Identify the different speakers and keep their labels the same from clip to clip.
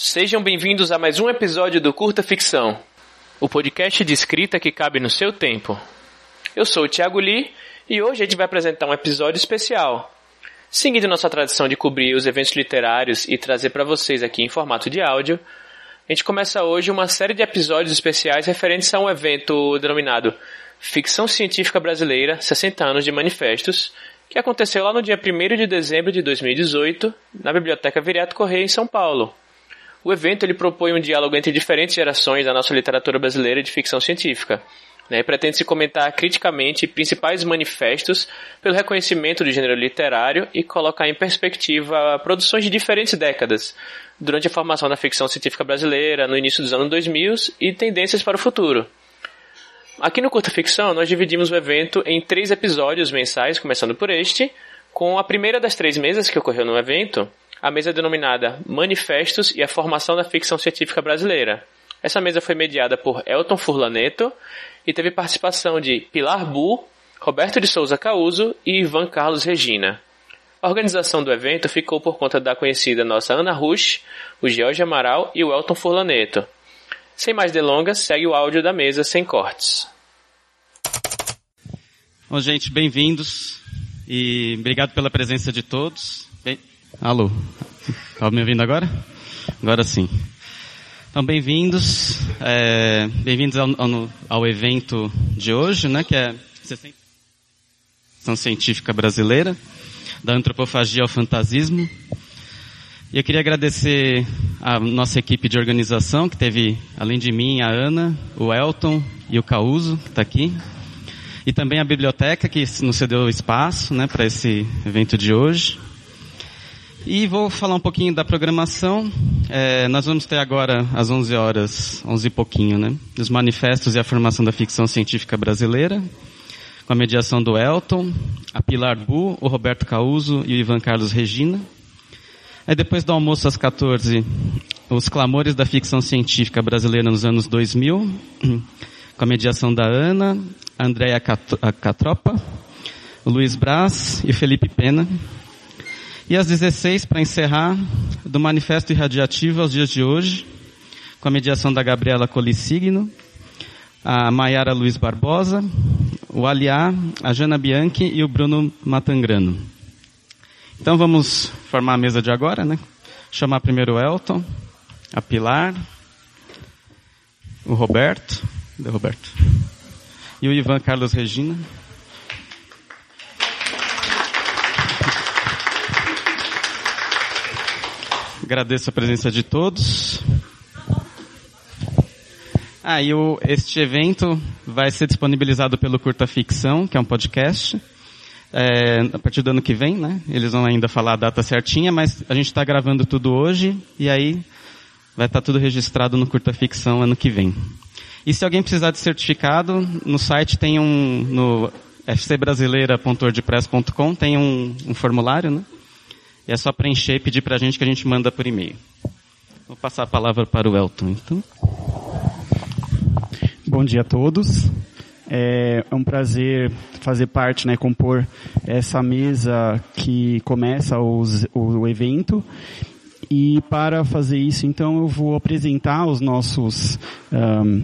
Speaker 1: Sejam bem-vindos a mais um episódio do Curta Ficção, o podcast de escrita que cabe no seu tempo. Eu sou o Thiago Lee e hoje a gente vai apresentar um episódio especial. Seguindo nossa tradição de cobrir os eventos literários e trazer para vocês aqui em formato de áudio, a gente começa hoje uma série de episódios especiais referentes a um evento denominado Ficção Científica Brasileira 60 anos de Manifestos, que aconteceu lá no dia 1 de dezembro de 2018, na Biblioteca Viriato Correia, em São Paulo. O evento ele propõe um diálogo entre diferentes gerações da nossa literatura brasileira de ficção científica. Né, pretende-se comentar criticamente principais manifestos pelo reconhecimento do gênero literário e colocar em perspectiva produções de diferentes décadas, durante a formação da ficção científica brasileira no início dos anos 2000 e tendências para o futuro. Aqui no Curta Ficção, nós dividimos o evento em três episódios mensais, começando por este, com a primeira das três mesas que ocorreu no evento, a mesa denominada Manifestos e a Formação da Ficção Científica Brasileira. Essa mesa foi mediada por Elton Furlaneto e teve participação de Pilar Bu, Roberto de Souza Causo e Ivan Carlos Regina. A organização do evento ficou por conta da conhecida nossa Ana Rush, o George Amaral e o Elton Furlaneto. Sem mais delongas, segue o áudio da mesa sem cortes.
Speaker 2: Bom, gente, bem-vindos e obrigado pela presença de todos. Alô, está me ouvindo agora? Agora sim. Então, bem-vindos, é... bem-vindos ao, ao, ao, evento de hoje, né, que é Sessão Científica Brasileira, da Antropofagia ao Fantasismo. E eu queria agradecer a nossa equipe de organização, que teve, além de mim, a Ana, o Elton e o Causo, que está aqui. E também a biblioteca, que nos cedeu espaço né, para esse evento de hoje. E vou falar um pouquinho da programação. É, nós vamos ter agora, às 11 horas, 11 e pouquinho, né? Os manifestos e a formação da ficção científica brasileira, com a mediação do Elton, a Pilar Bu, o Roberto Causo e o Ivan Carlos Regina. Aí depois do almoço às 14, os clamores da ficção científica brasileira nos anos 2000, com a mediação da Ana, a Andréa Catropa, o Luiz Braz e Felipe Pena. E às 16, para encerrar, do Manifesto Irradiativo aos dias de hoje, com a mediação da Gabriela Colissigno, a Maiara Luiz Barbosa, o Aliá, a Jana Bianchi e o Bruno Matangrano. Então vamos formar a mesa de agora, né? Chamar primeiro o Elton, a Pilar, o Roberto, Roberto, e o Ivan Carlos Regina. Agradeço a presença de todos. Ah, e o, este evento vai ser disponibilizado pelo Curta Ficção, que é um podcast é, a partir do ano que vem, né? Eles vão ainda falar a data certinha, mas a gente está gravando tudo hoje e aí vai estar tá tudo registrado no Curta Ficção ano que vem. E se alguém precisar de certificado, no site tem um, no fcbrasileira.wordpress.com tem um, um formulário, né? É só preencher e pedir para a gente que a gente manda por e-mail. Vou passar a palavra para o Elton, então.
Speaker 3: Bom dia a todos. É, é um prazer fazer parte, né, compor essa mesa que começa os, o, o evento. E para fazer isso, então, eu vou apresentar os nossos um,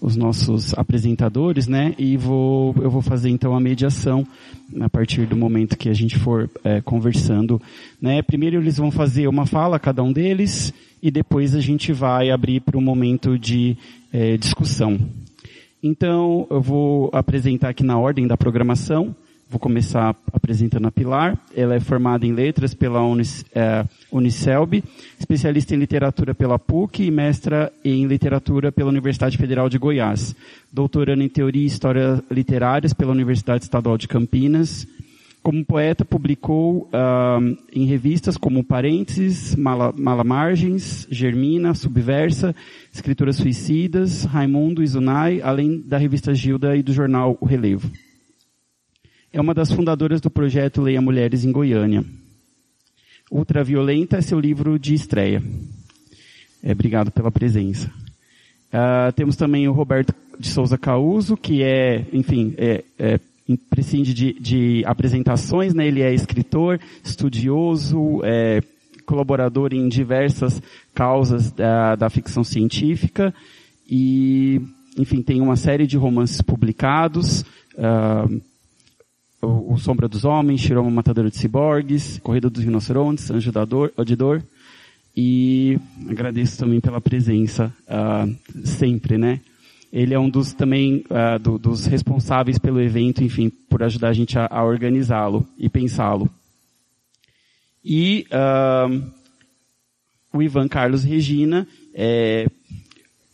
Speaker 3: os nossos apresentadores, né? E vou eu vou fazer então a mediação a partir do momento que a gente for é, conversando, né? Primeiro eles vão fazer uma fala cada um deles e depois a gente vai abrir para um momento de é, discussão, então, eu vou apresentar aqui na ordem da programação. Vou começar apresentando a Pilar. Ela é formada em letras pela Unis, é, Unicelb, especialista em literatura pela PUC e mestra em literatura pela Universidade Federal de Goiás. Doutorando em teoria e história literárias pela Universidade Estadual de Campinas. Como poeta, publicou uh, em revistas como Parênteses, Mala, Mala Margens, Germina, Subversa, Escrituras Suicidas, Raimundo e Zunai, além da revista Gilda e do jornal O Relevo. É uma das fundadoras do projeto Leia Mulheres em Goiânia. Ultraviolenta é seu livro de estreia. É, obrigado pela presença. Uh, temos também o Roberto de Souza Causo, que é, enfim, é, é prescinde de, de, apresentações, né? Ele é escritor, estudioso, é, colaborador em diversas causas da, da ficção científica e, enfim, tem uma série de romances publicados, uh, o, o, Sombra dos Homens, Shiroma Matador de Ciborgues, Corrida dos Rinocerontes, Anjo da Dor, Odidor, e agradeço também pela presença, uh, sempre, né? Ele é um dos também uh, do, dos responsáveis pelo evento, enfim, por ajudar a gente a, a organizá-lo e pensá-lo. E uh, o Ivan Carlos Regina, é,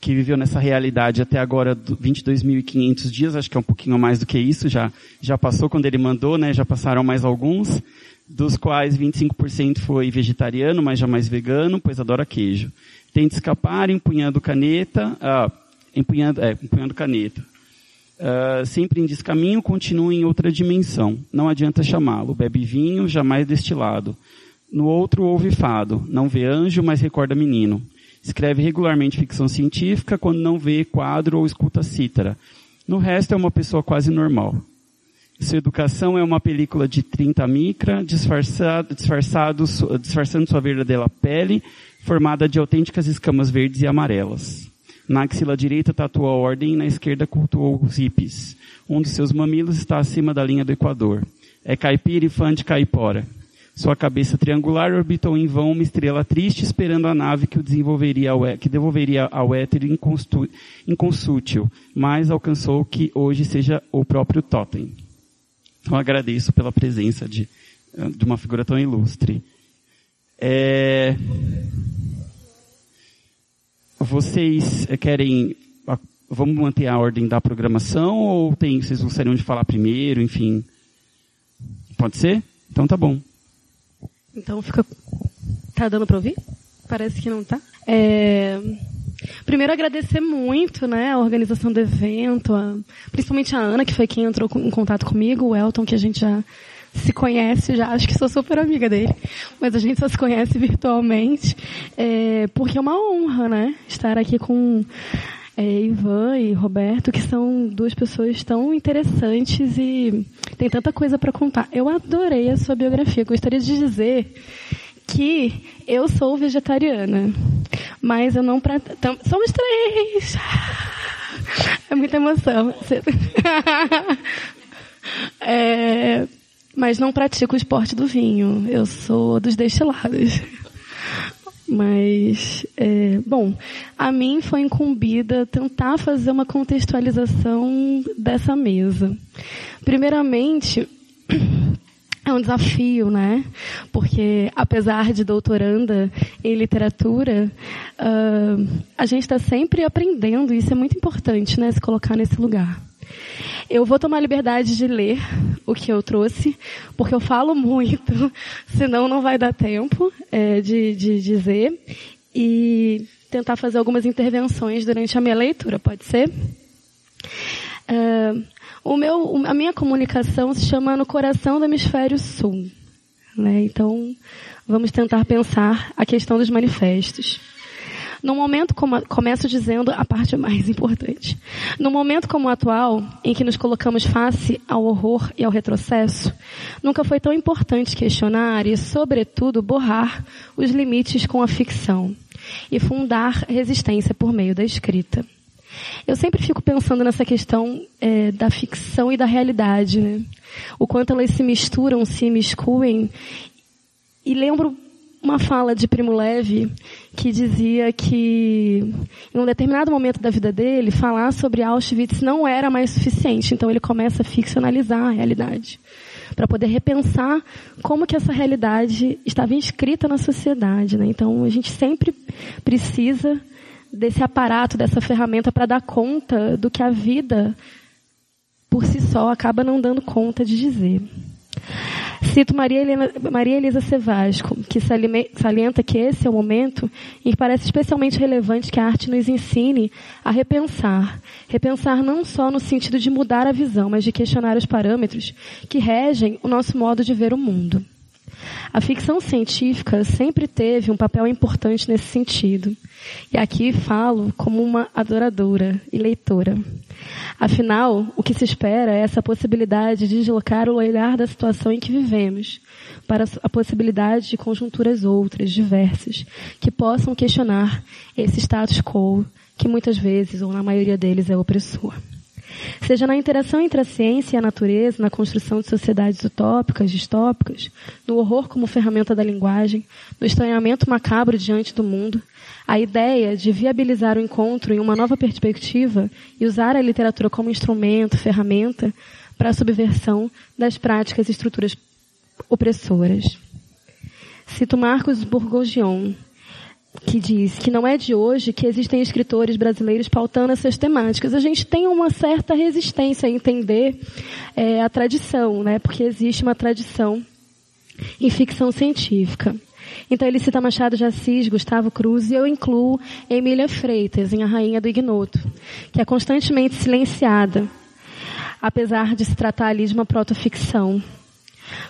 Speaker 3: que viveu nessa realidade até agora 22.500 dias, acho que é um pouquinho mais do que isso, já, já passou quando ele mandou, né, já passaram mais alguns, dos quais 25% foi vegetariano, mas jamais vegano, pois adora queijo. Tenta escapar empunhando caneta, ah, empunhando, é, empunhando caneta. Uh, sempre em descaminho, continua em outra dimensão. Não adianta chamá-lo. Bebe vinho, jamais destilado. No outro ouve fado. Não vê anjo, mas recorda menino. Escreve regularmente ficção científica quando não vê quadro ou escuta cítara. No resto é uma pessoa quase normal. Sua educação é uma película de 30 micra, disfarçado, disfarçado, disfarçando sua verdadeira pele, formada de autênticas escamas verdes e amarelas. Na axila direita tatua a ordem, na esquerda cultuou os hippies. Um dos seus mamilos está acima da linha do Equador. É caipira e fã de caipora. Sua cabeça triangular orbitou em vão uma estrela triste esperando a nave que o desenvolveria ao, que devolveria ao éter inconsútil, mas alcançou que hoje seja o próprio Totem. Então agradeço pela presença de, de uma figura tão ilustre. É... Vocês querem. Vamos manter a ordem da programação ou tem, vocês gostariam de falar primeiro, enfim? Pode ser? Então tá bom.
Speaker 4: Então fica. Tá dando para ouvir? Parece que não tá. É... Primeiro agradecer muito, né, a organização do evento, a... principalmente a Ana, que foi quem entrou em contato comigo, o Elton, que a gente já se conhece já, acho que sou super amiga dele, mas a gente só se conhece virtualmente, é, porque é uma honra, né, estar aqui com é, Ivan e Roberto, que são duas pessoas tão interessantes e tem tanta coisa para contar. Eu adorei a sua biografia, gostaria de dizer que eu sou vegetariana, mas eu não pra... somos três. É muita emoção. É, mas não pratico o esporte do vinho. Eu sou dos destilados. Mas, é, bom, a mim foi incumbida tentar fazer uma contextualização dessa mesa. Primeiramente, é um desafio, né? Porque, apesar de doutoranda em literatura, uh, a gente está sempre aprendendo, e isso é muito importante, né? Se colocar nesse lugar. Eu vou tomar liberdade de ler o que eu trouxe, porque eu falo muito, senão não vai dar tempo é, de, de dizer. E tentar fazer algumas intervenções durante a minha leitura, pode ser? Uh, o meu, a minha comunicação se chama No Coração do Hemisfério Sul. Né? Então, vamos tentar pensar a questão dos manifestos. No momento, como começo dizendo a parte mais importante. No momento como o atual, em que nos colocamos face ao horror e ao retrocesso, nunca foi tão importante questionar e, sobretudo, borrar os limites com a ficção e fundar resistência por meio da escrita. Eu sempre fico pensando nessa questão é, da ficção e da realidade, né? O quanto elas se misturam, se miscuem. E lembro uma fala de Primo Levi que dizia que em um determinado momento da vida dele falar sobre Auschwitz não era mais suficiente, então ele começa a ficcionalizar a realidade para poder repensar como que essa realidade estava inscrita na sociedade, né? Então a gente sempre precisa desse aparato, dessa ferramenta para dar conta do que a vida por si só acaba não dando conta de dizer. Cito Maria, Helena, Maria Elisa Sevasco, que salienta que esse é o momento em que parece especialmente relevante que a arte nos ensine a repensar. Repensar não só no sentido de mudar a visão, mas de questionar os parâmetros que regem o nosso modo de ver o mundo. A ficção científica sempre teve um papel importante nesse sentido. E aqui falo como uma adoradora e leitora. Afinal, o que se espera é essa possibilidade de deslocar o olhar da situação em que vivemos para a possibilidade de conjunturas outras, diversas, que possam questionar esse status quo que muitas vezes, ou na maioria deles, é opressor. Seja na interação entre a ciência e a natureza, na construção de sociedades utópicas, distópicas, no horror como ferramenta da linguagem, no estranhamento macabro diante do mundo, a ideia de viabilizar o encontro em uma nova perspectiva e usar a literatura como instrumento, ferramenta para a subversão das práticas e estruturas opressoras. Cito Marcos Bourgogion, que diz que não é de hoje que existem escritores brasileiros pautando essas temáticas. A gente tem uma certa resistência a entender é, a tradição, né? Porque existe uma tradição em ficção científica. Então ele cita Machado de Assis, Gustavo Cruz e eu incluo Emília Freitas em A Rainha do Ignoto, que é constantemente silenciada, apesar de se tratar ali de uma protoficção.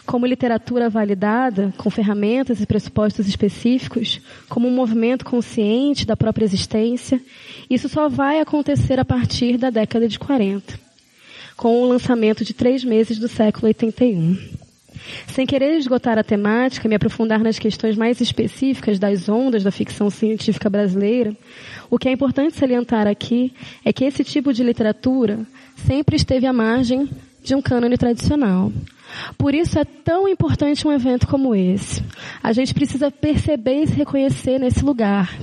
Speaker 4: Como literatura validada, com ferramentas e pressupostos específicos, como um movimento consciente da própria existência, isso só vai acontecer a partir da década de 40, com o lançamento de três meses do século 81. Sem querer esgotar a temática e me aprofundar nas questões mais específicas das ondas da ficção científica brasileira, o que é importante salientar aqui é que esse tipo de literatura sempre esteve à margem de um cânone tradicional. Por isso é tão importante um evento como esse. A gente precisa perceber e se reconhecer nesse lugar.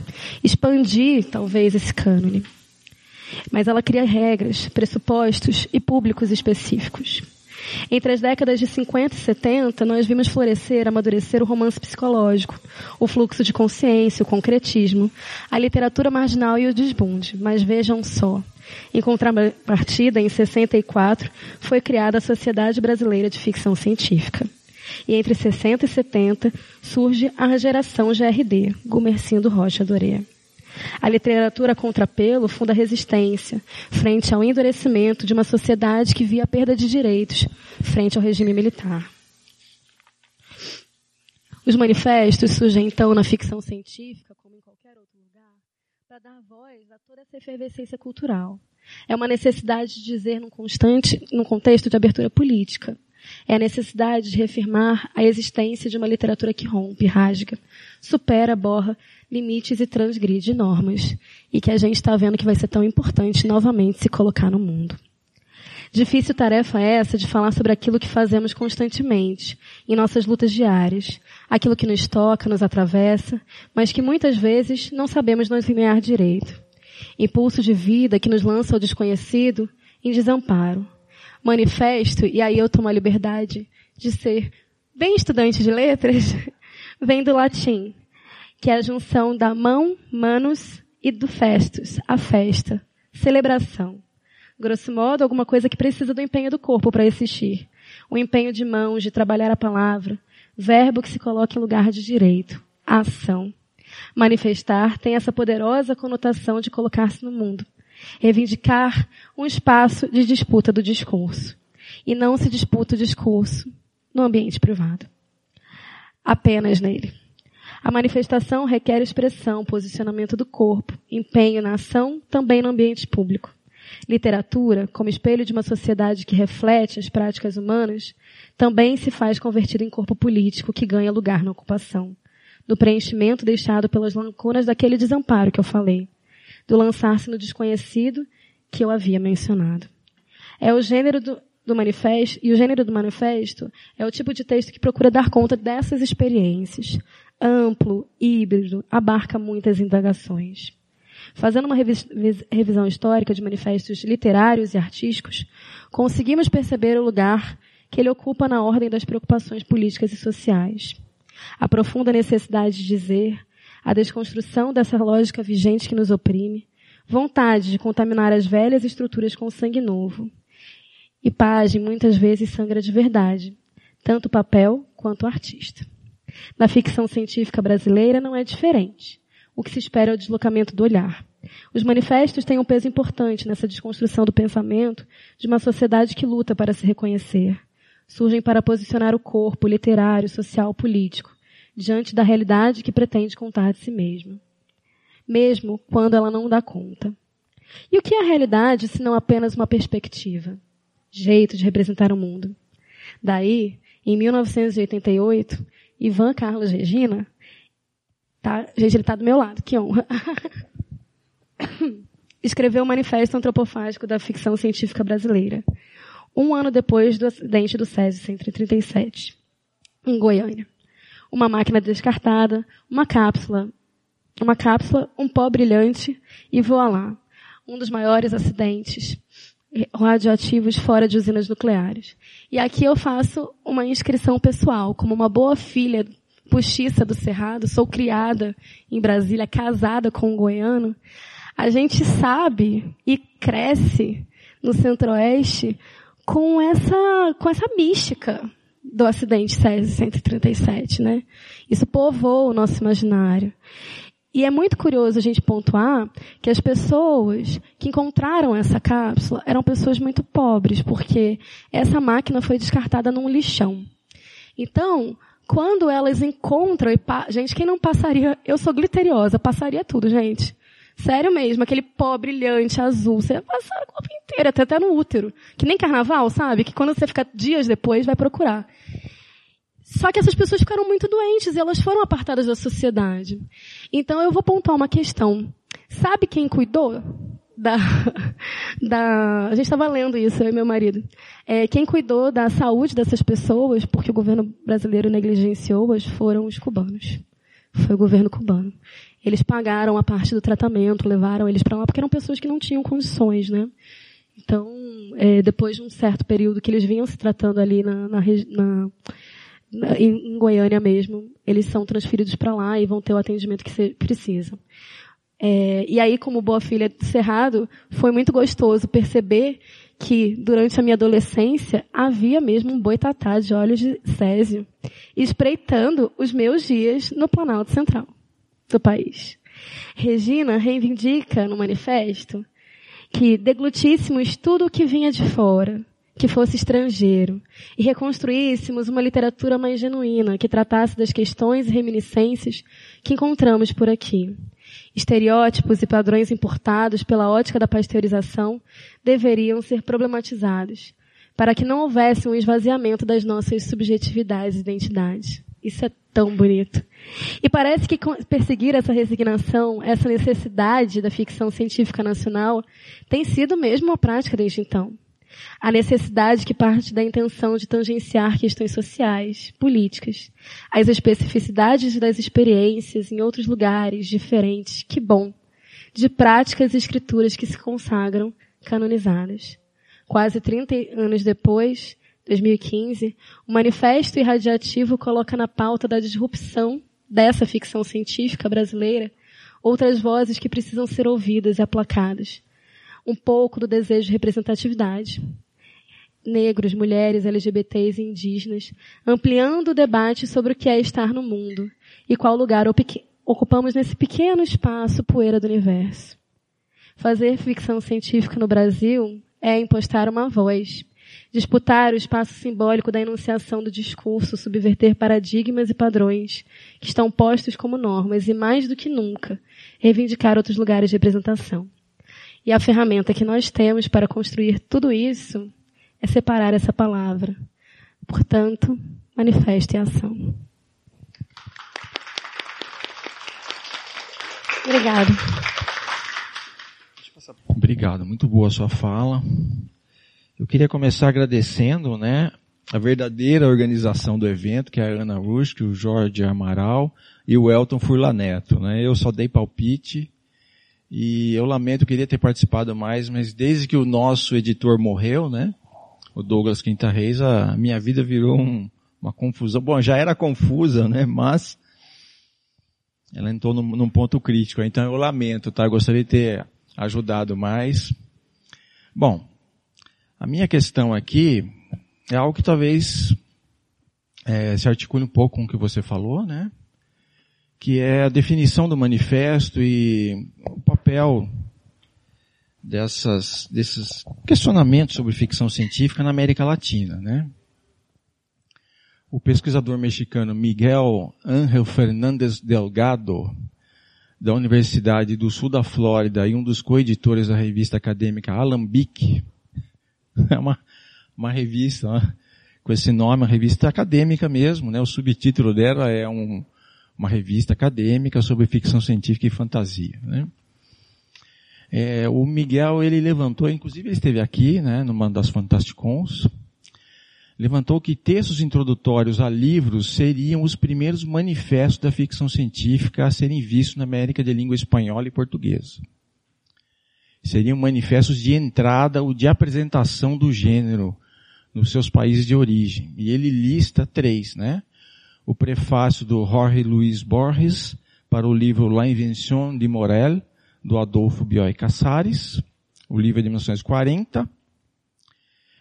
Speaker 4: Expandir, talvez, esse cânone. Mas ela cria regras, pressupostos e públicos específicos. Entre as décadas de 50 e 70, nós vimos florescer, amadurecer o romance psicológico, o fluxo de consciência, o concretismo, a literatura marginal e o desbunde. Mas vejam só, em contrapartida, em 64, foi criada a Sociedade Brasileira de Ficção Científica. E entre 60 e 70 surge a geração GRD, Gumercindo Rocha Doré. A literatura contrapelo funda resistência frente ao endurecimento de uma sociedade que via a perda de direitos frente ao regime militar. Os manifestos surgem então na ficção científica, como em qualquer outro lugar, para dar voz a toda essa efervescência cultural. É uma necessidade de dizer num constante, num contexto de abertura política. É a necessidade de reafirmar a existência de uma literatura que rompe, rasga, supera, borra limites e transgride normas. E que a gente está vendo que vai ser tão importante novamente se colocar no mundo. Difícil tarefa essa de falar sobre aquilo que fazemos constantemente, em nossas lutas diárias, aquilo que nos toca, nos atravessa, mas que muitas vezes não sabemos nos linear direito. Impulso de vida que nos lança ao desconhecido em desamparo. Manifesto, e aí eu tomo a liberdade de ser bem estudante de letras, vem do latim, que é a junção da mão, manos e do festus, a festa, celebração. Grosso modo, alguma coisa que precisa do empenho do corpo para existir. O empenho de mãos, de trabalhar a palavra, verbo que se coloca em lugar de direito, a ação. Manifestar tem essa poderosa conotação de colocar-se no mundo. Reivindicar um espaço de disputa do discurso. E não se disputa o discurso no ambiente privado. Apenas nele. A manifestação requer expressão, posicionamento do corpo, empenho na ação, também no ambiente público. Literatura, como espelho de uma sociedade que reflete as práticas humanas, também se faz convertida em corpo político que ganha lugar na ocupação, do preenchimento deixado pelas lacunas daquele desamparo que eu falei, do lançar-se no desconhecido que eu havia mencionado. É o gênero do, do manifesto, e o gênero do manifesto é o tipo de texto que procura dar conta dessas experiências, amplo, híbrido, abarca muitas indagações. Fazendo uma revisão histórica de manifestos literários e artísticos, conseguimos perceber o lugar que ele ocupa na ordem das preocupações políticas e sociais. A profunda necessidade de dizer, a desconstrução dessa lógica vigente que nos oprime, vontade de contaminar as velhas estruturas com sangue novo. E página muitas vezes sangra de verdade, tanto o papel quanto o artista. Na ficção científica brasileira não é diferente. O que se espera é o deslocamento do olhar. Os manifestos têm um peso importante nessa desconstrução do pensamento de uma sociedade que luta para se reconhecer. surgem para posicionar o corpo literário, social, político diante da realidade que pretende contar de si mesma, mesmo quando ela não dá conta. E o que é a realidade se não apenas uma perspectiva, jeito de representar o mundo? Daí, em 1988, Ivan Carlos Regina, tá, gente, ele está do meu lado, que honra, escreveu o Manifesto Antropofágico da Ficção Científica Brasileira, um ano depois do acidente do Césio 137, em Goiânia uma máquina descartada, uma cápsula, uma cápsula, um pó brilhante e voa lá. Um dos maiores acidentes radioativos fora de usinas nucleares. E aqui eu faço uma inscrição pessoal, como uma boa filha postiça do Cerrado, sou criada em Brasília, casada com um goiano. A gente sabe e cresce no Centro-Oeste com essa, com essa mística do acidente Césio 137, né? Isso povoou o nosso imaginário. E é muito curioso a gente pontuar que as pessoas que encontraram essa cápsula eram pessoas muito pobres, porque essa máquina foi descartada num lixão. Então, quando elas encontram, e gente, quem não passaria, eu sou glitteriosa, passaria tudo, gente. Sério mesmo, aquele pó brilhante, azul. Você passar a corpo inteira, até, até no útero. Que nem carnaval, sabe? Que quando você fica dias depois, vai procurar. Só que essas pessoas ficaram muito doentes e elas foram apartadas da sociedade. Então eu vou pontuar uma questão. Sabe quem cuidou da, da, a gente estava lendo isso, eu e meu marido. É, quem cuidou da saúde dessas pessoas, porque o governo brasileiro negligenciou-as, foram os cubanos. Foi o governo cubano. Eles pagaram a parte do tratamento, levaram eles para lá, porque eram pessoas que não tinham condições, né? Então, é, depois de um certo período que eles vinham se tratando ali na, na, na, em, Goiânia mesmo, eles são transferidos para lá e vão ter o atendimento que precisam. É, e aí, como boa filha do Cerrado, foi muito gostoso perceber que, durante a minha adolescência, havia mesmo um boitatá de olhos de césio espreitando os meus dias no Planalto Central do país. Regina reivindica no manifesto que deglutíssemos tudo o que vinha de fora, que fosse estrangeiro, e reconstruíssemos uma literatura mais genuína, que tratasse das questões e reminiscências que encontramos por aqui. Estereótipos e padrões importados pela ótica da pasteurização deveriam ser problematizados, para que não houvesse um esvaziamento das nossas subjetividades e identidades. Isso é tão bonito. E parece que perseguir essa resignação, essa necessidade da ficção científica nacional, tem sido mesmo uma prática desde então. A necessidade que parte da intenção de tangenciar questões sociais, políticas, as especificidades das experiências em outros lugares diferentes, que bom, de práticas e escrituras que se consagram canonizadas. Quase 30 anos depois, 2015, o Manifesto Irradiativo coloca na pauta da disrupção dessa ficção científica brasileira outras vozes que precisam ser ouvidas e aplacadas. Um pouco do desejo de representatividade. Negros, mulheres, LGBTs e indígenas, ampliando o debate sobre o que é estar no mundo e qual lugar ocupamos nesse pequeno espaço poeira do universo. Fazer ficção científica no Brasil é impostar uma voz, disputar o espaço simbólico da enunciação do discurso, subverter paradigmas e padrões que estão postos como normas e, mais do que nunca, reivindicar outros lugares de representação. E a ferramenta que nós temos para construir tudo isso é separar essa palavra. Portanto, manifeste a ação. Obrigado.
Speaker 5: Obrigado, muito boa a sua fala. Eu queria começar agradecendo, né, a verdadeira organização do evento, que é a Ana Rusk, o Jorge Amaral e o Elton Furlaneto, né. Eu só dei palpite e eu lamento, eu queria ter participado mais, mas desde que o nosso editor morreu, né, o Douglas Quinta Reis, a minha vida virou um, uma confusão. Bom, já era confusa, né, mas ela entrou num, num ponto crítico. Então eu lamento, tá? Eu gostaria de ter ajudado mais. Bom, a minha questão aqui é algo que talvez é, se articule um pouco com o que você falou, né? Que é a definição do manifesto e papel dessas, desses questionamentos sobre ficção científica na América Latina, né? o pesquisador mexicano Miguel Ángel Fernández Delgado, da Universidade do Sul da Flórida e um dos coeditores da revista acadêmica Alambic, é uma, uma revista né, com esse nome, uma revista acadêmica mesmo, né? O subtítulo dela é um, uma revista acadêmica sobre ficção científica e fantasia, né? É, o Miguel, ele levantou, inclusive ele esteve aqui, né, numa das Fantasticons, levantou que textos introdutórios a livros seriam os primeiros manifestos da ficção científica a serem vistos na América de língua espanhola e portuguesa. Seriam manifestos de entrada ou de apresentação do gênero nos seus países de origem. E ele lista três, né? O prefácio do Jorge Luiz Borges para o livro La Invention de Morel, do Adolfo Bioy Casares, o livro é de 1940,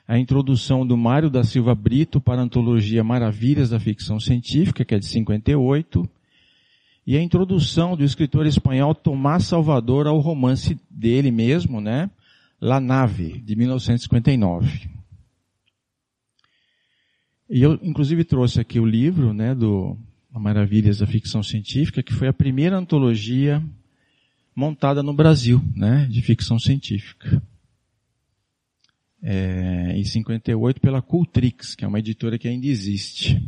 Speaker 5: a introdução do Mário da Silva Brito para a antologia Maravilhas da Ficção Científica, que é de 58, e a introdução do escritor espanhol Tomás Salvador ao romance dele mesmo, né? La Nave, de 1959. E eu, inclusive, trouxe aqui o livro, né, do Maravilhas da Ficção Científica, que foi a primeira antologia montada no Brasil, né, de ficção científica é, em 58 pela Cultrix, que é uma editora que ainda existe.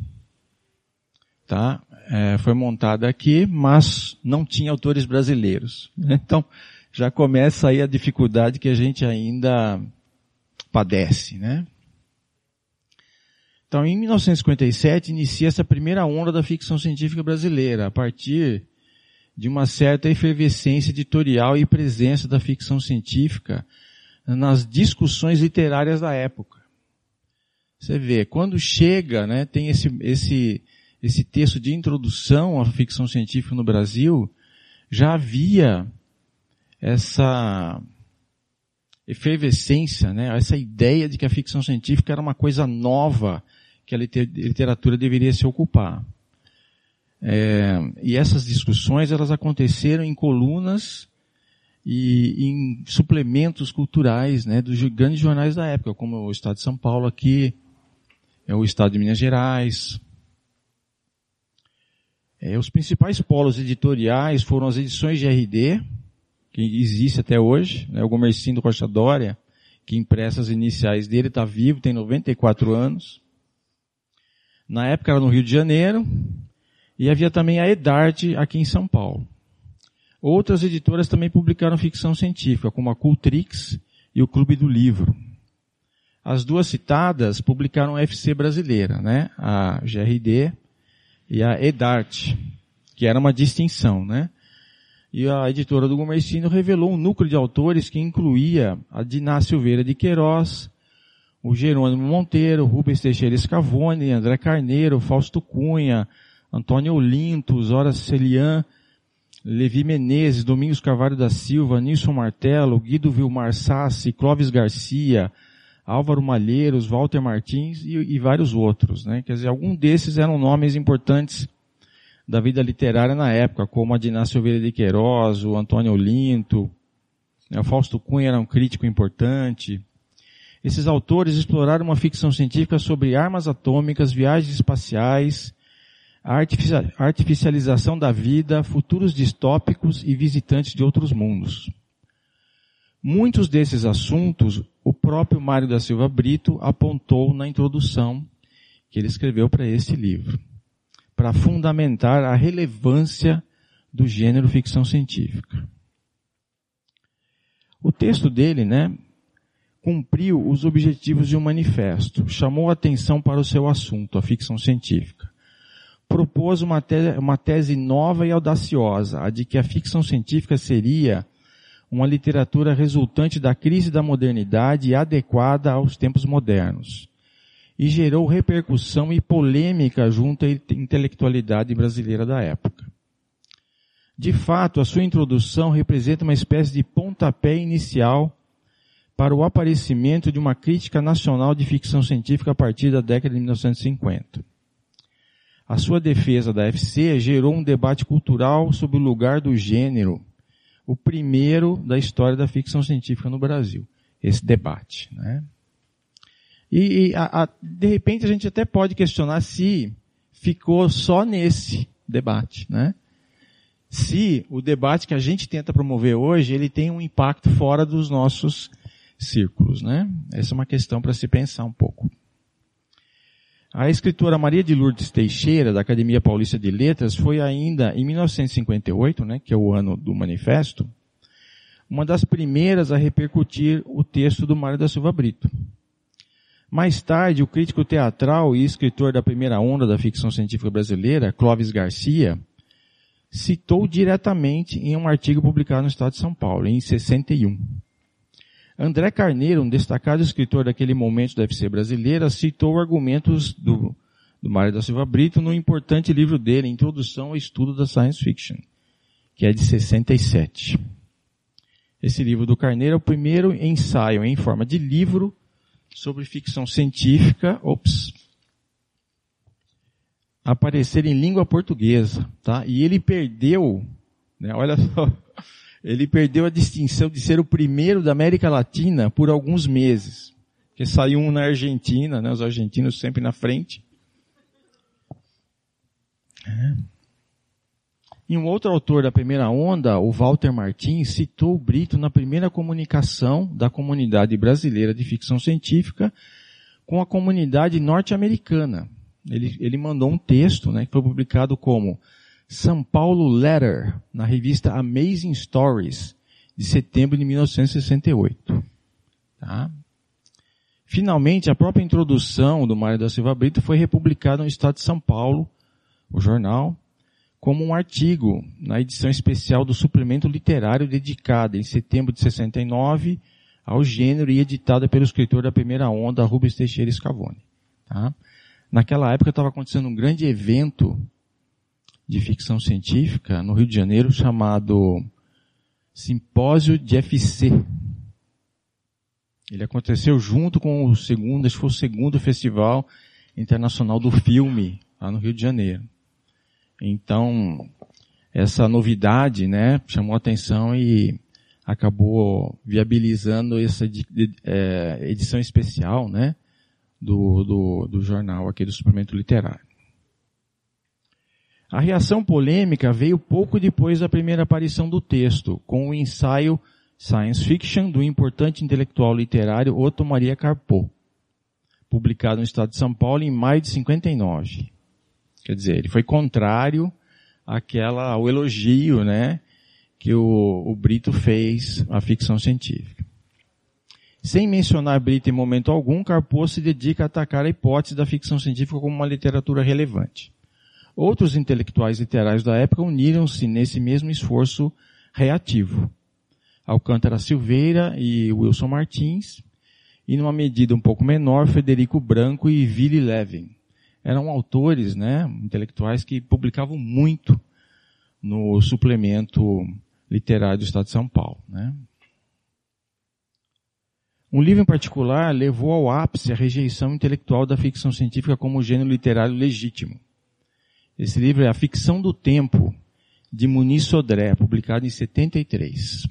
Speaker 5: Tá? É, foi montada aqui, mas não tinha autores brasileiros. Então, já começa aí a dificuldade que a gente ainda padece, né? Então, em 1957, inicia essa primeira onda da ficção científica brasileira, a partir de uma certa efervescência editorial e presença da ficção científica nas discussões literárias da época. Você vê, quando chega, né, tem esse, esse, esse texto de introdução à ficção científica no Brasil, já havia essa efervescência, né, essa ideia de que a ficção científica era uma coisa nova que a literatura deveria se ocupar. É, e essas discussões elas aconteceram em colunas e em suplementos culturais né, dos grandes jornais da época, como o Estado de São Paulo aqui, é o Estado de Minas Gerais. É, os principais polos editoriais foram as edições de RD, que existe até hoje, né, o do Costa Dória, que impressa as iniciais dele, está vivo, tem 94 anos. Na época era no Rio de Janeiro, e havia também a Edarte aqui em São Paulo. Outras editoras também publicaram ficção científica, como a Cultrix e o Clube do Livro. As duas citadas publicaram a FC brasileira, né? A GRD e a Edart, que era uma distinção, né? E a editora do Gomercino revelou um núcleo de autores que incluía a Diná Silveira de Queiroz, o Jerônimo Monteiro, Rubens Teixeira Scavone, André Carneiro, Fausto Cunha, Antônio Olinto, Zora Celian, Levi Menezes, Domingos Carvalho da Silva, Nilson Martelo, Guido Vilmar Sassi, Clóvis Garcia, Álvaro Malheiros, Walter Martins e, e vários outros, né? Quer dizer, alguns desses eram nomes importantes da vida literária na época, como a Diná Silveira de Queiroz, o Antônio Olinto, né? o Fausto Cunha era um crítico importante. Esses autores exploraram uma ficção científica sobre armas atômicas, viagens espaciais, a artificialização da vida, futuros distópicos e visitantes de outros mundos. Muitos desses assuntos o próprio Mário da Silva Brito apontou na introdução que ele escreveu para este livro, para fundamentar a relevância do gênero ficção científica. O texto dele, né, cumpriu os objetivos de um manifesto, chamou atenção para o seu assunto, a ficção científica propôs uma tese, uma tese nova e audaciosa, a de que a ficção científica seria uma literatura resultante da crise da modernidade e adequada aos tempos modernos. E gerou repercussão e polêmica junto à intelectualidade brasileira da época. De fato, a sua introdução representa uma espécie de pontapé inicial para o aparecimento de uma crítica nacional de ficção científica a partir da década de 1950. A sua defesa da FC gerou um debate cultural sobre o lugar do gênero, o primeiro da história da ficção científica no Brasil. Esse debate, né? E, e a, a, de repente a gente até pode questionar se ficou só nesse debate, né? Se o debate que a gente tenta promover hoje, ele tem um impacto fora dos nossos círculos, né? Essa é uma questão para se pensar um pouco. A escritora Maria de Lourdes Teixeira, da Academia Paulista de Letras, foi ainda em 1958, né, que é o ano do manifesto, uma das primeiras a repercutir o texto do Mário da Silva Brito. Mais tarde, o crítico teatral e escritor da primeira onda da ficção científica brasileira, Clóvis Garcia, citou diretamente em um artigo publicado no Estado de São Paulo, em 61. André Carneiro, um destacado escritor daquele momento da FC brasileira, citou argumentos do, do Mário da Silva Brito no importante livro dele, Introdução ao Estudo da Science Fiction, que é de 67. Esse livro do Carneiro é o primeiro ensaio em forma de livro sobre ficção científica, ops, aparecer em língua portuguesa, tá? E ele perdeu, né, olha só, ele perdeu a distinção de ser o primeiro da América Latina por alguns meses. Que saiu um na Argentina, né? Os argentinos sempre na frente. É. E um outro autor da primeira onda, o Walter Martins, citou o Brito na primeira comunicação da comunidade brasileira de ficção científica com a comunidade norte-americana. Ele, ele mandou um texto, né, que foi publicado como são Paulo Letter, na revista Amazing Stories, de setembro de 1968. Tá? Finalmente, a própria introdução do Mário da Silva Brito foi republicada no Estado de São Paulo, o jornal, como um artigo na edição especial do suplemento literário dedicada em setembro de 69 ao gênero e editada pelo escritor da primeira onda, Rubens Teixeira Scavone. Tá? Naquela época estava acontecendo um grande evento de ficção científica no Rio de Janeiro chamado Simpósio de FC. Ele aconteceu junto com o segundo, acho que foi o segundo Festival Internacional do Filme, lá no Rio de Janeiro. Então, essa novidade, né, chamou atenção e acabou viabilizando essa é, edição especial, né, do, do, do jornal aqui do suplemento literário. A reação polêmica veio pouco depois da primeira aparição do texto, com o ensaio Science Fiction do importante intelectual literário Otto Maria Carpo, publicado no estado de São Paulo em maio de 59. Quer dizer, ele foi contrário àquela, ao elogio, né, que o, o Brito fez à ficção científica. Sem mencionar Brito em momento algum, Carpo se dedica a atacar a hipótese da ficção científica como uma literatura relevante. Outros intelectuais literários da época uniram-se nesse mesmo esforço reativo. Alcântara Silveira e Wilson Martins, e numa medida um pouco menor, Federico Branco e Willy Levin. Eram autores, né, intelectuais que publicavam muito no suplemento literário do Estado de São Paulo, né. Um livro em particular levou ao ápice a rejeição intelectual da ficção científica como gênero literário legítimo. Esse livro é A Ficção do Tempo, de Muniz Sodré, publicado em 73.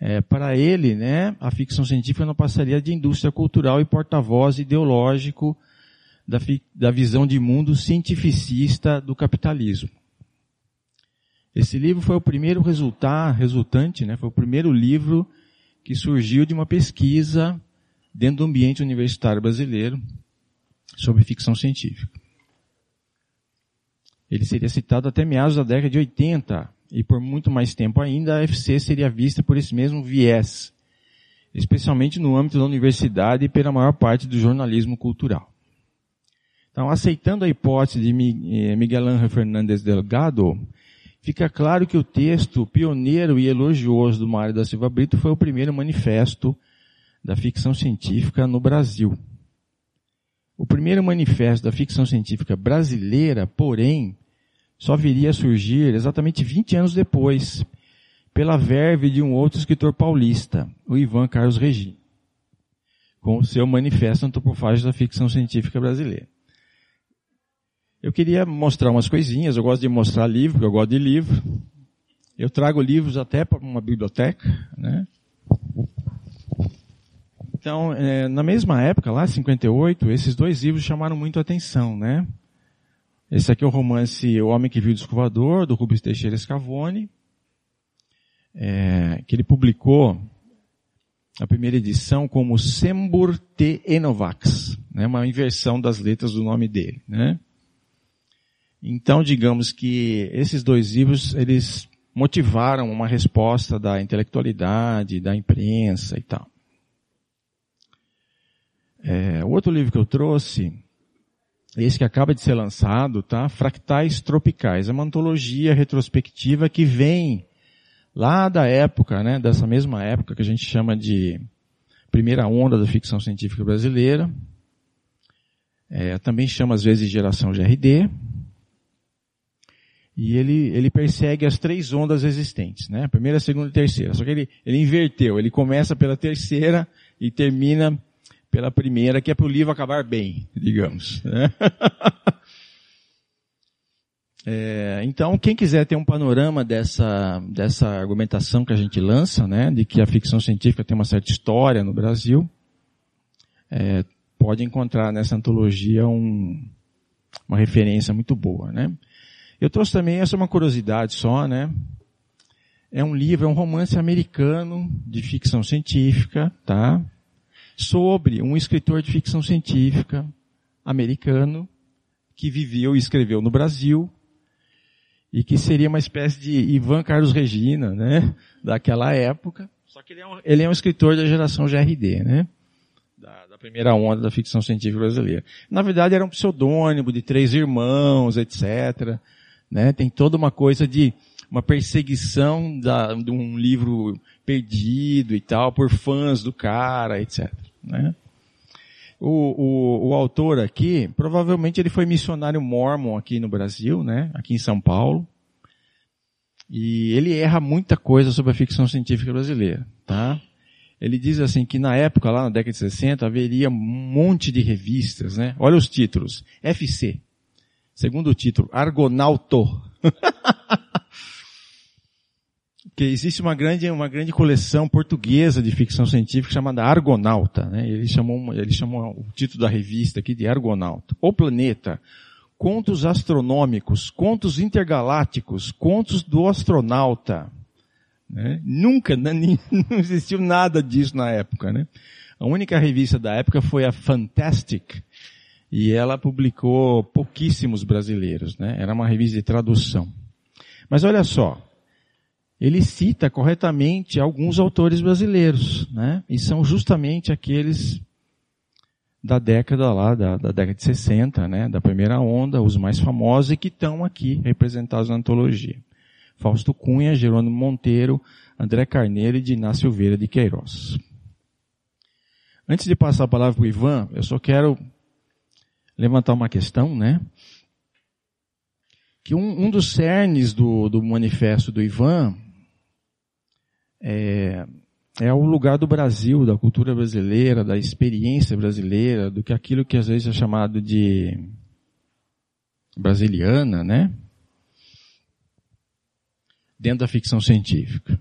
Speaker 5: É, para ele, né, a ficção científica não passaria de indústria cultural e porta-voz ideológico da, da visão de mundo cientificista do capitalismo. Esse livro foi o primeiro resultar, resultante, né, foi o primeiro livro que surgiu de uma pesquisa dentro do ambiente universitário brasileiro sobre ficção científica. Ele seria citado até meados da década de 80, e por muito mais tempo ainda a FC seria vista por esse mesmo viés, especialmente no âmbito da universidade e pela maior parte do jornalismo cultural. Então, aceitando a hipótese de eh, Miguel Ángel Fernandes Delgado, fica claro que o texto pioneiro e elogioso do Mário da Silva Brito foi o primeiro manifesto da ficção científica no Brasil. O primeiro manifesto da ficção científica brasileira, porém, só viria a surgir exatamente 20 anos depois, pela verve de um outro escritor paulista, o Ivan Carlos Regina, com o seu Manifesto Antropofágico da Ficção Científica Brasileira. Eu queria mostrar umas coisinhas, eu gosto de mostrar livro, porque eu gosto de livro. Eu trago livros até para uma biblioteca, né? Então, é, na mesma época, lá, 58, esses dois livros chamaram muito a atenção, né? Esse aqui é o romance O Homem que Viu o Descovador, do Rubens Teixeira Scavone, é, que ele publicou a primeira edição como Sembur Te Enovax, né, uma inversão das letras do nome dele. Né? Então, digamos que esses dois livros, eles motivaram uma resposta da intelectualidade, da imprensa e tal. É, outro livro que eu trouxe, esse que acaba de ser lançado, tá? Fractais Tropicais. É uma antologia retrospectiva que vem lá da época, né, dessa mesma época que a gente chama de primeira onda da ficção científica brasileira. É, também chama às vezes geração GRD. E ele, ele persegue as três ondas existentes, né? Primeira, segunda e terceira. Só que ele, ele inverteu. Ele começa pela terceira e termina pela primeira, que é para o livro acabar bem, digamos. Né? É, então, quem quiser ter um panorama dessa, dessa argumentação que a gente lança, né, de que a ficção científica tem uma certa história no Brasil, é, pode encontrar nessa antologia um, uma referência muito boa, né. Eu trouxe também, essa é uma curiosidade só, né, é um livro, é um romance americano de ficção científica, tá, sobre um escritor de ficção científica americano que viveu e escreveu no Brasil, e que seria uma espécie de Ivan Carlos Regina, né, daquela época. Só que ele é um, ele é um escritor da geração GRD, né, da, da, primeira onda da ficção científica brasileira. Na verdade era um pseudônimo de três irmãos, etc. Né, tem toda uma coisa de uma perseguição da, de um livro perdido e tal por fãs do cara, etc. Né? O, o, o, autor aqui, provavelmente ele foi missionário mormon aqui no Brasil, né? Aqui em São Paulo. E ele erra muita coisa sobre a ficção científica brasileira, tá? Ele diz assim que na época, lá na década de 60, haveria um monte de revistas, né? Olha os títulos. FC. Segundo título, Argonauto. que existe uma grande, uma grande coleção portuguesa de ficção científica chamada Argonauta, né? Ele chamou, ele chamou o título da revista aqui de Argonauta. O Planeta, contos astronômicos, contos intergalácticos, contos do astronauta. Né? Nunca, né? não existiu nada disso na época, né? A única revista da época foi a Fantastic, e ela publicou pouquíssimos brasileiros, né? Era uma revista de tradução. Mas olha só, ele cita corretamente alguns autores brasileiros, né? E são justamente aqueles da década lá, da, da, década de 60, né? Da primeira onda, os mais famosos e que estão aqui representados na antologia. Fausto Cunha, Jerônimo Monteiro, André Carneiro e Diná Silveira de Queiroz. Antes de passar a palavra para o Ivan, eu só quero levantar uma questão, né? Que um, um dos cernes do, do manifesto do Ivan é, é o lugar do Brasil, da cultura brasileira, da experiência brasileira, do que aquilo que às vezes é chamado de brasiliana, né? Dentro da ficção científica.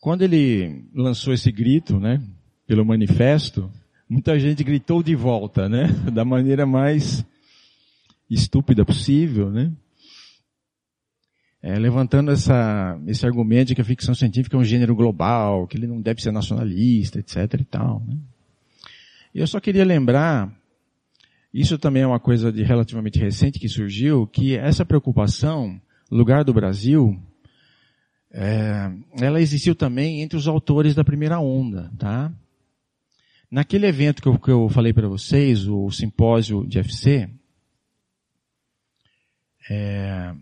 Speaker 5: Quando ele lançou esse grito, né, pelo manifesto, muita gente gritou de volta, né, da maneira mais estúpida possível, né? É, levantando essa, esse argumento de que a ficção científica é um gênero global, que ele não deve ser nacionalista, etc e tal. Né? Eu só queria lembrar, isso também é uma coisa de relativamente recente que surgiu, que essa preocupação, lugar do Brasil, é, ela existiu também entre os autores da primeira onda, tá? Naquele evento que eu, que eu falei para vocês, o simpósio de FC, é,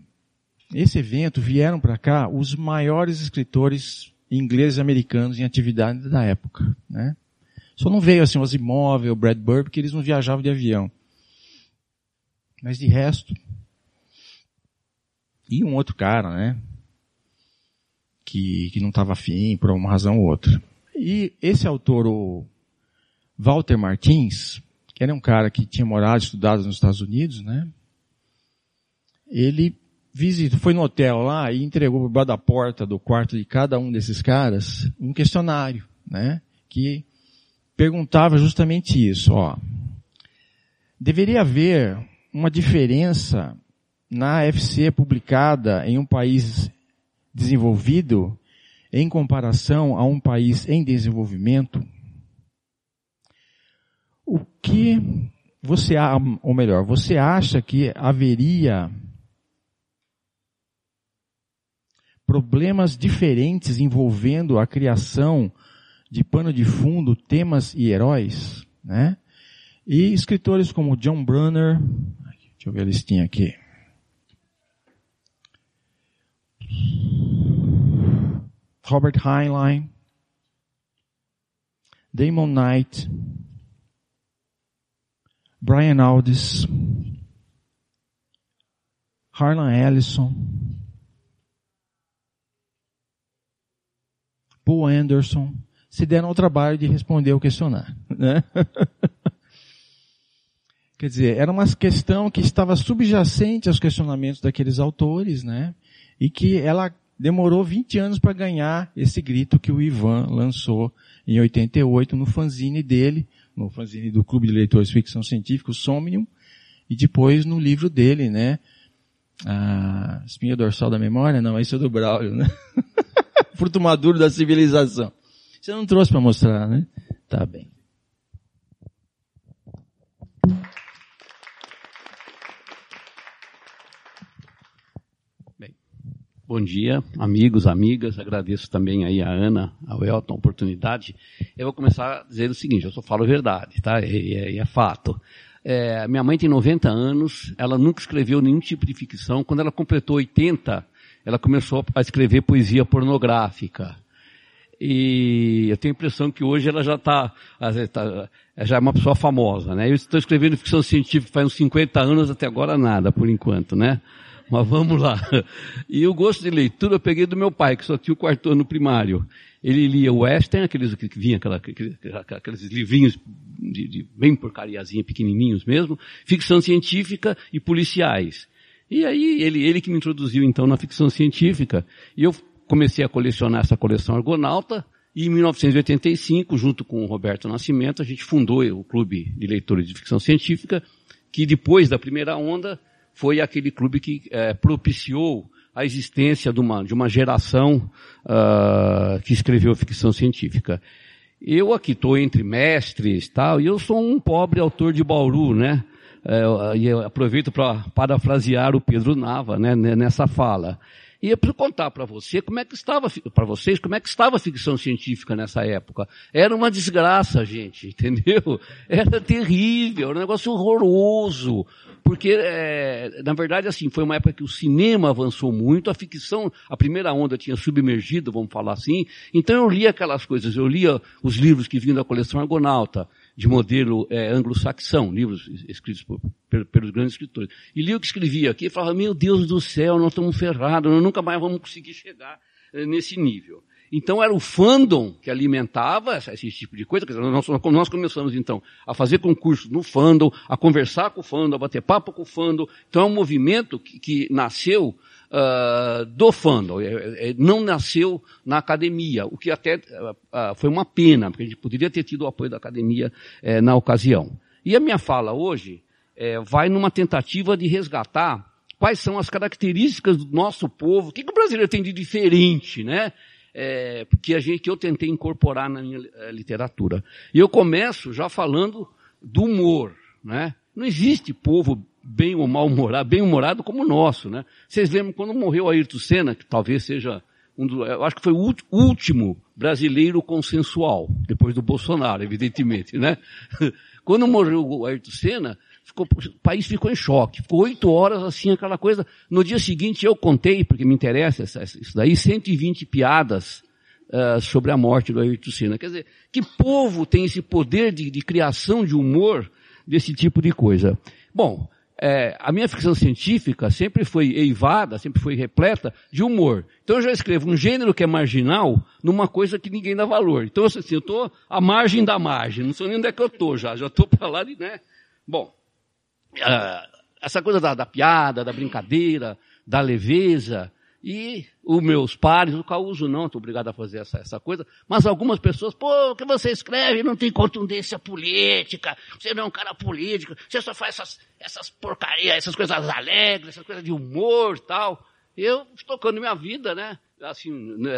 Speaker 5: esse evento vieram para cá os maiores escritores ingleses e americanos em atividade da época, né? Só não veio assim o Asimov, o Bradbury, porque eles não viajavam de avião. Mas de resto, e um outro cara, né? Que, que não estava afim por uma razão ou outra. E esse autor, o Walter Martins, que era um cara que tinha morado, estudado nos Estados Unidos, né? Ele visitou, foi no hotel lá e entregou por baixo da porta do quarto de cada um desses caras um questionário, né? que perguntava justamente isso, ó. Deveria haver uma diferença na FC publicada em um país desenvolvido em comparação a um país em desenvolvimento? O que você, ou melhor, você acha que haveria problemas diferentes envolvendo a criação de pano de fundo, temas e heróis, né? E escritores como John Brunner, deixa eu ver a listinha aqui. Robert Heinlein, Damon Knight, Brian Aldiss, Harlan Ellison, Paul Anderson, se deram ao trabalho de responder o questionário. Né? Quer dizer, era uma questão que estava subjacente aos questionamentos daqueles autores, né? E que ela demorou 20 anos para ganhar esse grito que o Ivan lançou em 88 no fanzine dele, no fanzine do Clube de Leitores de Ficção Científica, o Somnium, e depois no livro dele, né? A espinha dorsal da memória? Não, esse é do Braulio, né? Fruto maduro da civilização. Você não trouxe para mostrar, né? Tá bem.
Speaker 6: Bom dia, amigos, amigas. Agradeço também aí a Ana, ao Elton, a oportunidade. Eu vou começar dizendo o seguinte, eu só falo a verdade, tá? E é, é, é, fato. É, minha mãe tem 90 anos, ela nunca escreveu nenhum tipo de ficção. Quando ela completou 80, ela começou a escrever poesia pornográfica. E eu tenho a impressão que hoje ela já está, tá, já é uma pessoa famosa, né? Eu estou escrevendo ficção científica faz uns 50 anos, até agora nada, por enquanto, né? Mas vamos lá. E o gosto de leitura eu peguei do meu pai, que só tinha o quarto ano primário. Ele lia western, aqueles que vinha aquela, aqueles livrinhos de, de, bem porcariazinha, pequenininhos mesmo, ficção científica e policiais. E aí ele, ele que me introduziu então na ficção científica. E eu comecei a colecionar essa coleção Argonauta, e em 1985, junto com o Roberto Nascimento, a gente fundou o Clube de Leitores de Ficção Científica, que depois da primeira onda foi aquele clube que é, propiciou a existência de uma, de uma geração uh, que escreveu ficção científica. Eu aqui estou entre mestres tal, e eu sou um pobre autor de Bauru, né? É, e aproveito para parafrasear o Pedro Nava, né, nessa fala. E eu preciso contar para você como é que estava, para vocês, como é que estava a ficção científica nessa época. Era uma desgraça, gente, entendeu? Era terrível, era um negócio horroroso. Porque, é, na verdade, assim, foi uma época que o cinema avançou muito, a ficção, a primeira onda tinha submergido, vamos falar assim. Então eu lia aquelas coisas, eu lia os livros que vinham da coleção Argonauta, de modelo é, anglo-saxão, livros escritos por, pelos grandes escritores. E li o que escrevia aqui e falava, meu Deus do céu, nós estamos ferrados, nós nunca mais vamos conseguir chegar é, nesse nível. Então era o fandom que alimentava esse tipo de coisa. Nós, nós começamos então a fazer concursos no fandom, a conversar com o fandom, a bater papo com o fandom. Então é um movimento que, que nasceu uh, do fandom, é, é, não nasceu na academia, o que até uh, foi uma pena, porque a gente poderia ter tido o apoio da academia uh, na ocasião. E a minha fala hoje eh, vai numa tentativa de resgatar quais são as características do nosso povo, o que, que o brasileiro tem de diferente, né? é, que, a gente, que eu tentei incorporar na minha é, literatura. E eu começo já falando do humor. Né? Não existe povo bem ou mal-humorado, bem-humorado como o nosso. Né? Vocês lembram quando morreu Ayrton Senna, que talvez seja um do, eu acho que foi o último brasileiro consensual, depois do Bolsonaro, evidentemente, né? Quando morreu o Ayrton Senna, ficou, o país ficou em choque. Ficou oito horas assim, aquela coisa. No dia seguinte eu contei, porque me interessa isso daí, 120 piadas uh, sobre a morte do Ayrton Senna. Quer dizer, que povo tem esse poder de, de criação de humor desse tipo de coisa? Bom, é, a minha ficção científica sempre foi eivada, sempre foi repleta de humor. Então eu já escrevo um gênero que é marginal numa coisa que ninguém dá valor. Então assim, eu estou à margem da margem, não sei nem onde é que eu estou já, já estou para lá de, né? Bom, essa coisa da, da, piada, da brincadeira, da leveza, E os meus pares, o Causo não, estou obrigado a fazer essa, essa coisa, mas algumas pessoas, pô, o que você escreve não tem contundência política, você não é um cara político, você só faz essas, essas porcarias, essas coisas alegres, essas coisas de humor tal. Eu estou tocando minha vida, né? Assim,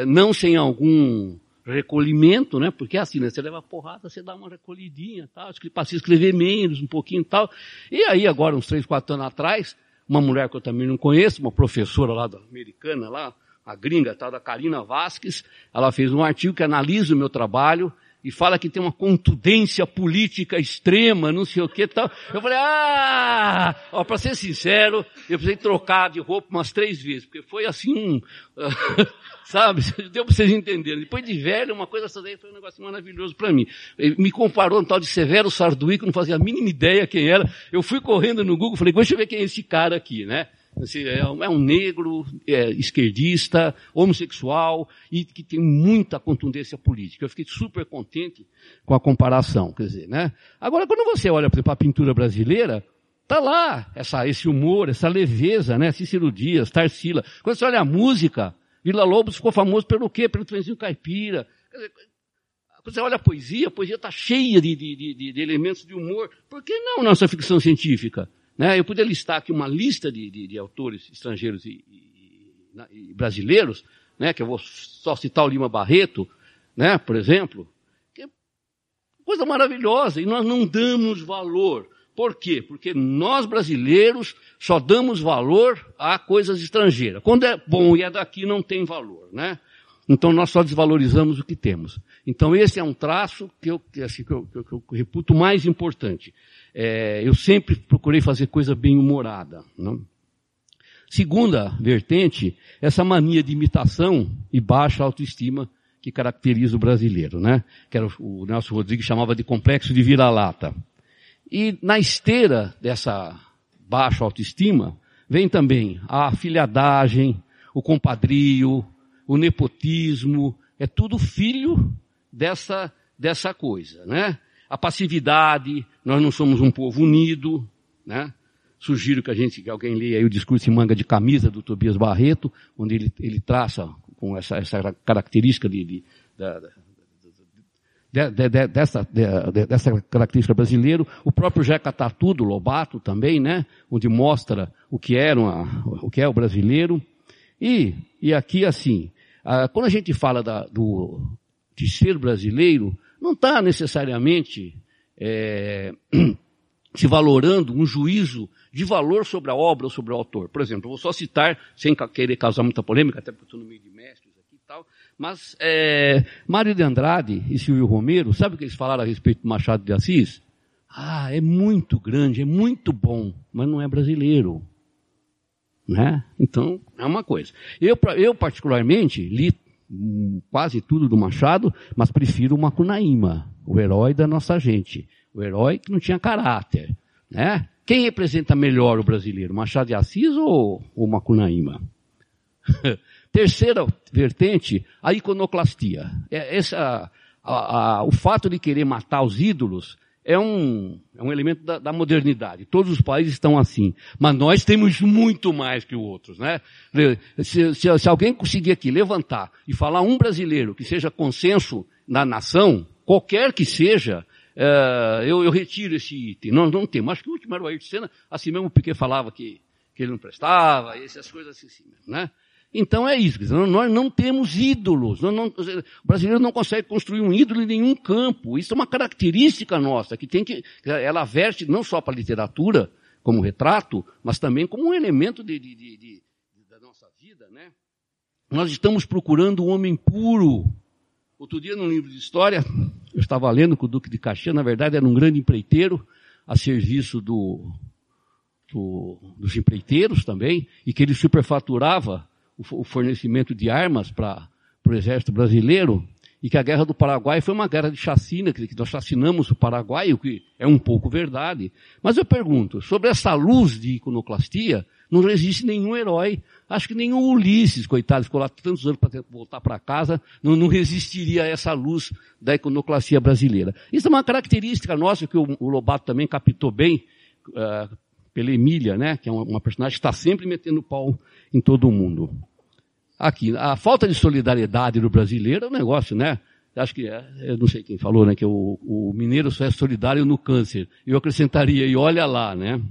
Speaker 6: não sem algum recolhimento, né? Porque assim, né? Você leva porrada, você dá uma recolhidinha, tal, passa a escrever menos, um pouquinho tal. E aí, agora, uns três, quatro anos atrás, uma mulher que eu também não conheço, uma professora lá da americana, lá, a gringa, tal, da Karina Vasques, ela fez um artigo que analisa o meu trabalho e fala que tem uma contundência política extrema, não sei o que tal. Eu falei, ah, ó, para ser sincero, eu precisei trocar de roupa umas três vezes, porque foi assim um, sabe? Deu para vocês entenderem. Depois de velho, uma coisa daí foi um negócio maravilhoso para mim. Ele me comparou um tal de Severo Sarduí, que eu não fazia a mínima ideia quem era. Eu fui correndo no Google, falei, deixa eu ver quem é esse cara aqui, né? Assim, é, um, é um negro, é, esquerdista, homossexual e que tem muita contundência política. Eu fiquei super contente com a comparação, quer dizer, né? Agora, quando você olha, por exemplo, a pintura brasileira, tá lá essa, esse humor, essa leveza, né? Cícero Dias, Tarsila. Quando você olha a música, Vila Lobos ficou famoso pelo quê? Pelo trenzinho caipira. Quer dizer, quando você olha a poesia, a poesia está cheia de, de, de, de elementos de humor. Por que não nossa ficção científica? Né? Eu poderia listar aqui uma lista de, de, de autores estrangeiros e, e, e, brasileiros, né? que eu vou só citar o Lima Barreto, né? por exemplo, que é coisa maravilhosa, e nós não damos valor. Por quê? Porque nós brasileiros só damos valor a coisas estrangeiras. Quando é bom e é daqui, não tem valor, né? Então nós só desvalorizamos o que temos. Então esse é um traço que eu, assim, que eu, que eu, que eu reputo mais importante. É, eu sempre procurei fazer coisa bem humorada. Não? Segunda vertente, essa mania de imitação e baixa autoestima que caracteriza o brasileiro, né? Que era o Nelson Rodrigues chamava de complexo de vira-lata. E na esteira dessa baixa autoestima, vem também a afilhadagem, o compadrio, o nepotismo, é tudo filho dessa, dessa coisa, né? A passividade, nós não somos um povo unido, né? Sugiro que a gente, que alguém leia aí o discurso em manga de camisa do Tobias Barreto, onde ele, ele traça com essa, essa característica de, de, de, de, de, dessa, dessa característica brasileira. O próprio Jeca Tatu, do Lobato também, né? Onde mostra o que, era uma, o, que é o brasileiro. E, e aqui assim, quando a gente fala da, do, de ser brasileiro, não está necessariamente é, se valorando um juízo de valor sobre a obra ou sobre o autor. Por exemplo, vou só citar, sem querer causar muita polêmica, até porque estou no meio de mestres aqui e tal, mas é, Mário de Andrade e Silvio Romero, sabe o que eles falaram a respeito do Machado de Assis? Ah, é muito grande, é muito bom, mas não é brasileiro. Né? Então, é uma coisa. Eu, eu particularmente, li quase tudo do Machado, mas prefiro o Macunaíma, o herói da nossa gente. O herói que não tinha caráter. Né? Quem representa melhor o brasileiro, Machado de Assis ou o Macunaíma? Terceira vertente, a iconoclastia. É essa, a, a, o fato de querer matar os ídolos é um, é um elemento da, da, modernidade. Todos os países estão assim. Mas nós temos muito mais que os outros, né? Se, se, se alguém conseguir aqui levantar e falar um brasileiro que seja consenso na nação, qualquer que seja, é, eu, eu, retiro esse item. Nós não temos. Acho que o último era o Ayrton Senna, assim mesmo porque falava que, que ele não prestava, essas coisas assim, né? Então é isso, nós não temos ídolos. Não, o brasileiro não consegue construir um ídolo em nenhum campo. Isso é uma característica nossa, que tem que, ela verte não só para a literatura, como retrato, mas também como um elemento de, de, de, da nossa vida, né? Nós estamos procurando um homem puro. Outro dia, num livro de história, eu estava lendo que o Duque de Caxias, na verdade, era um grande empreiteiro, a serviço do, do, dos empreiteiros também, e que ele superfaturava o fornecimento de armas para o exército brasileiro e que a guerra do Paraguai foi uma guerra de chacina, que nós chacinamos o Paraguai, o que é um pouco verdade. Mas eu pergunto, sobre essa luz de iconoclastia, não existe nenhum herói. Acho que nenhum Ulisses, coitado, ficou lá tantos anos para voltar para casa, não, não, resistiria a essa luz da iconoclastia brasileira. Isso é uma característica nossa que o, o Lobato também captou bem, uh, pela Emília, né, que é uma, personagem que está sempre metendo pau em todo mundo. aqui. A falta de solidariedade do brasileiro é um negócio, né? Acho que é, eu não sei quem falou, né? Que o, o mineiro só é solidário no câncer. Eu acrescentaria, e olha lá, né?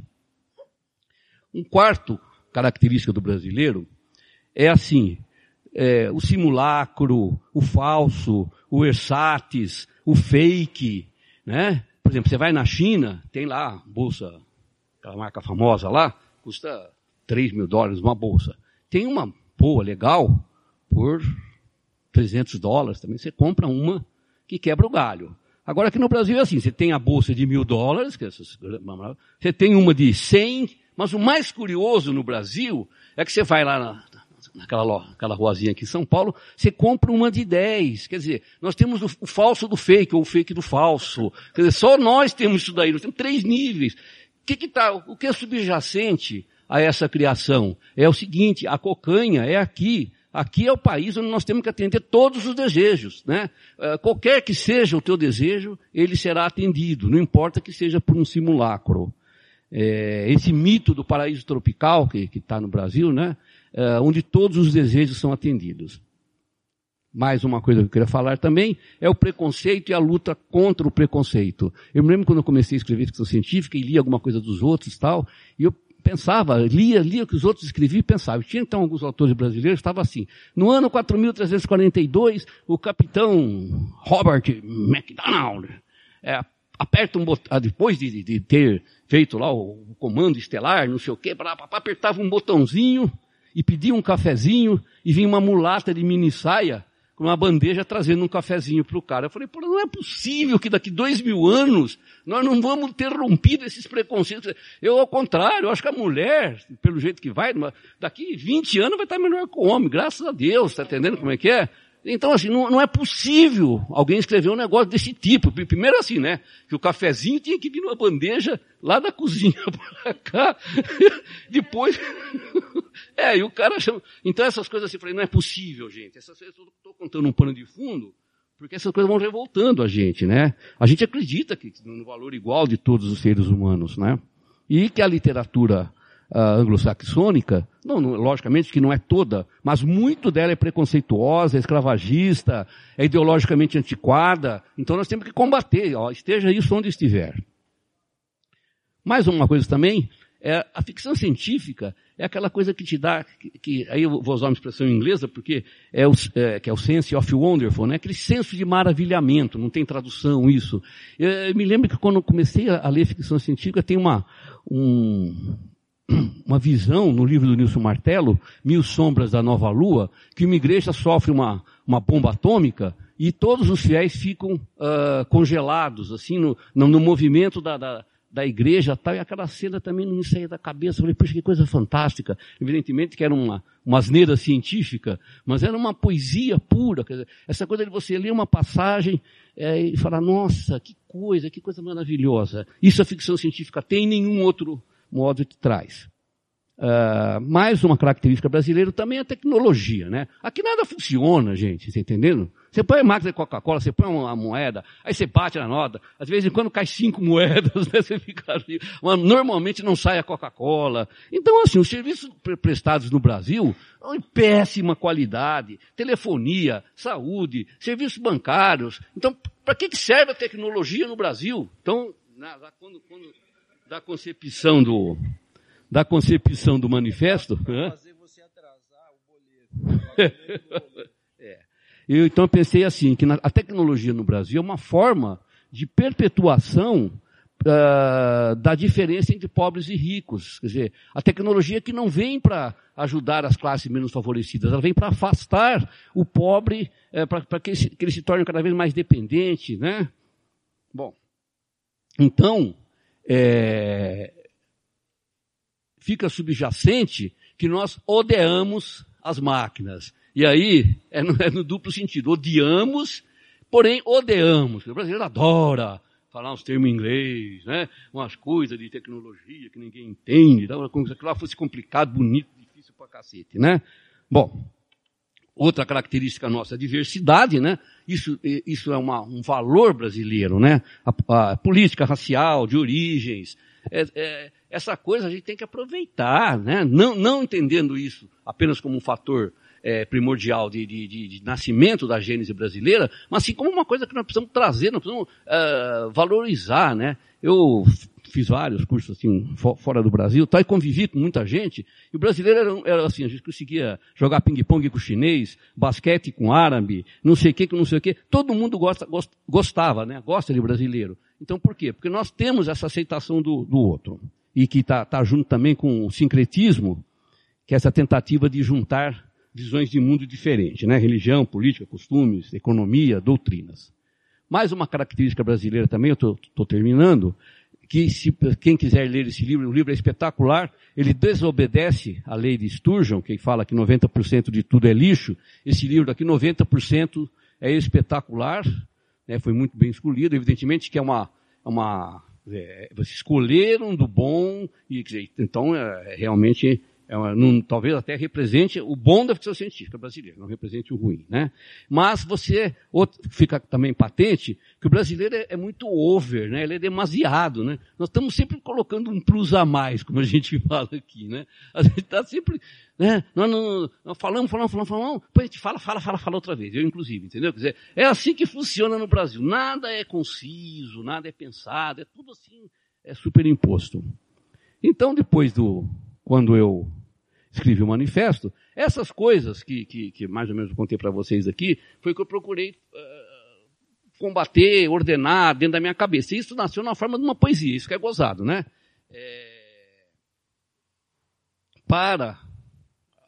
Speaker 6: Um quarto característica do brasileiro é assim, é, o simulacro, o falso, o ersates, o fake, né? Por exemplo, você vai na China, tem lá bolsa, aquela marca famosa lá, custa 3 mil dólares uma bolsa. Tem uma boa, legal, por 300 dólares também. Você compra uma que quebra o galho. Agora aqui no Brasil é assim, você tem a bolsa de mil dólares, que é essas, você tem uma de 100, mas o mais curioso no Brasil é que você vai lá na, naquela, aquela ruazinha aqui em São Paulo, você compra uma de 10. Quer dizer, nós temos o, o falso do fake, ou o fake do falso. Quer dizer, só nós temos isso daí, nós temos três níveis. Que, que tá, o que é subjacente a essa criação? É o seguinte, a cocanha é aqui. Aqui é o país onde nós temos que atender todos os desejos, né? Uh, qualquer que seja o teu desejo, ele será atendido, não importa que seja por um simulacro. É, esse mito do paraíso tropical que está no Brasil, né? uh, onde todos os desejos são atendidos. Mais uma coisa que eu queria falar também é o preconceito e a luta contra o preconceito. Eu me lembro quando eu comecei a escrever ficção científica e lia alguma coisa dos outros e tal, e eu pensava, lia, lia o que os outros escreviam e pensava. Tinha então alguns autores brasileiros que estavam assim. No ano 4342, o capitão Robert McDonald é, aperta um botão, ah, depois de, de, ter feito lá o, o comando estelar, não sei o quê, apertava um botãozinho e pedia um cafezinho e vinha uma mulata de mini saia com uma bandeja trazendo um cafezinho para o cara. Eu falei, pô, não é possível que daqui dois mil anos nós não vamos ter rompido esses preconceitos. Eu, ao contrário, eu acho que a mulher, pelo jeito que vai, daqui 20 anos vai estar melhor que o homem, graças a Deus, está entendendo como é que é? Então, assim, não, não, é possível alguém escrever um negócio desse tipo. Primeiro assim, né? Que o cafezinho tinha que vir numa bandeja lá da cozinha para cá. Depois... é, e o cara chama... Então essas coisas assim, eu falei, não é possível, gente. Essas coisas, eu estou contando um pano de fundo, porque essas coisas vão revoltando a gente, né? A gente acredita que no valor igual de todos os seres humanos, né? E que a literatura uh, anglo-saxônica, não, não, logicamente que não é toda, mas muito dela é preconceituosa, é escravagista, é ideologicamente antiquada. Então nós temos que combater, ó, esteja isso onde estiver. Mais uma coisa também, é, a ficção científica é aquela coisa que te dá, que, que aí eu vou usar uma expressão inglesa, porque é o, é, que é o sense of wonderful, né? aquele senso de maravilhamento, não tem tradução isso. Eu, eu me lembro que quando comecei a ler ficção científica, tem uma, um, uma visão no livro do Nilson Martelo, Mil Sombras da Nova Lua, que uma igreja sofre uma, uma bomba atômica e todos os fiéis ficam uh, congelados, assim, no, no, movimento da, da, da, igreja tal, e aquela cena também não me saía da cabeça. Eu falei, puxa, que coisa fantástica. Evidentemente que era uma, uma asneira científica, mas era uma poesia pura. Dizer, essa coisa de você ler uma passagem é, e falar, nossa, que coisa, que coisa maravilhosa. Isso a ficção científica tem, nenhum outro modo de traz. Uh, mais uma característica brasileira também é a tecnologia, né? Aqui nada funciona, gente, você entendendo? Você põe a máquina de Coca-Cola, você põe uma moeda, aí você bate na nota, às vezes em quando cai cinco moedas, né, você fica ali. Mas normalmente não sai a Coca-Cola. Então, assim, os serviços prestados no Brasil são de péssima qualidade. Telefonia, saúde, serviços bancários. Então, para que serve a tecnologia no Brasil? Então, quando, quando da concepção do, da concepção do manifesto. Fazer você atrasar o boleto. é. Eu então pensei assim, que a tecnologia no Brasil é uma forma de perpetuação uh, da diferença entre pobres e ricos. Quer dizer, a tecnologia que não vem para ajudar as classes menos favorecidas, ela vem para afastar o pobre, uh, para que, que ele se torne cada vez mais dependente, né? Bom, então, é, fica subjacente que nós odiamos as máquinas. E aí é no, é no duplo sentido. Odiamos, porém odiamos. O brasileiro adora falar uns termos em inglês, né? Umas coisas de tecnologia que ninguém entende, como se aquilo lá fosse complicado, bonito, difícil pra cacete, né? Bom, outra característica nossa é a diversidade, né? Isso, isso é uma, um valor brasileiro, né? A, a política racial, de origens, é, é, essa coisa a gente tem que aproveitar, né? Não, não entendendo isso apenas como um fator é, primordial de, de, de, de, nascimento da gênese brasileira, mas assim como uma coisa que nós precisamos trazer, nós precisamos uh, valorizar, né? Eu fiz vários cursos assim fora do Brasil, tá, e convivi com muita gente. E o brasileiro era, era assim, a gente conseguia jogar ping-pong com chinês, basquete com árabe, não sei o que, não sei o que. Todo mundo gosta, gostava, né? Gosta de brasileiro. Então por quê? Porque nós temos essa aceitação do, do outro. E que está tá junto também com o sincretismo, que é essa tentativa de juntar visões de mundo diferentes, né? Religião, política, costumes, economia, doutrinas. Mais uma característica brasileira também, eu estou terminando, que se, quem quiser ler esse livro, o livro é espetacular, ele desobedece à lei de Sturgeon, que fala que 90% de tudo é lixo. Esse livro aqui, 90% é espetacular, né, foi muito bem escolhido, evidentemente que é uma, é uma é, vocês escolheram do bom, e então é, realmente é uma, talvez até represente o bom da ficção científica brasileira, não represente o ruim, né? Mas você, outro, fica também patente que o brasileiro é, é, muito over, né? Ele é demasiado, né? Nós estamos sempre colocando um plus a mais, como a gente fala aqui, né? A gente está sempre, né? Nós, não, nós falamos, falamos, falamos, falamos, depois a gente fala, fala, fala, fala outra vez, eu inclusive, entendeu? Quer dizer, é assim que funciona no Brasil. Nada é conciso, nada é pensado, é tudo assim, é superimposto. Então, depois do, quando eu escrevi o manifesto, essas coisas que, que, que mais ou menos contei para vocês aqui, foi que eu procurei uh, combater, ordenar dentro da minha cabeça. E isso nasceu na forma de uma poesia, isso que é gozado, né? É... Para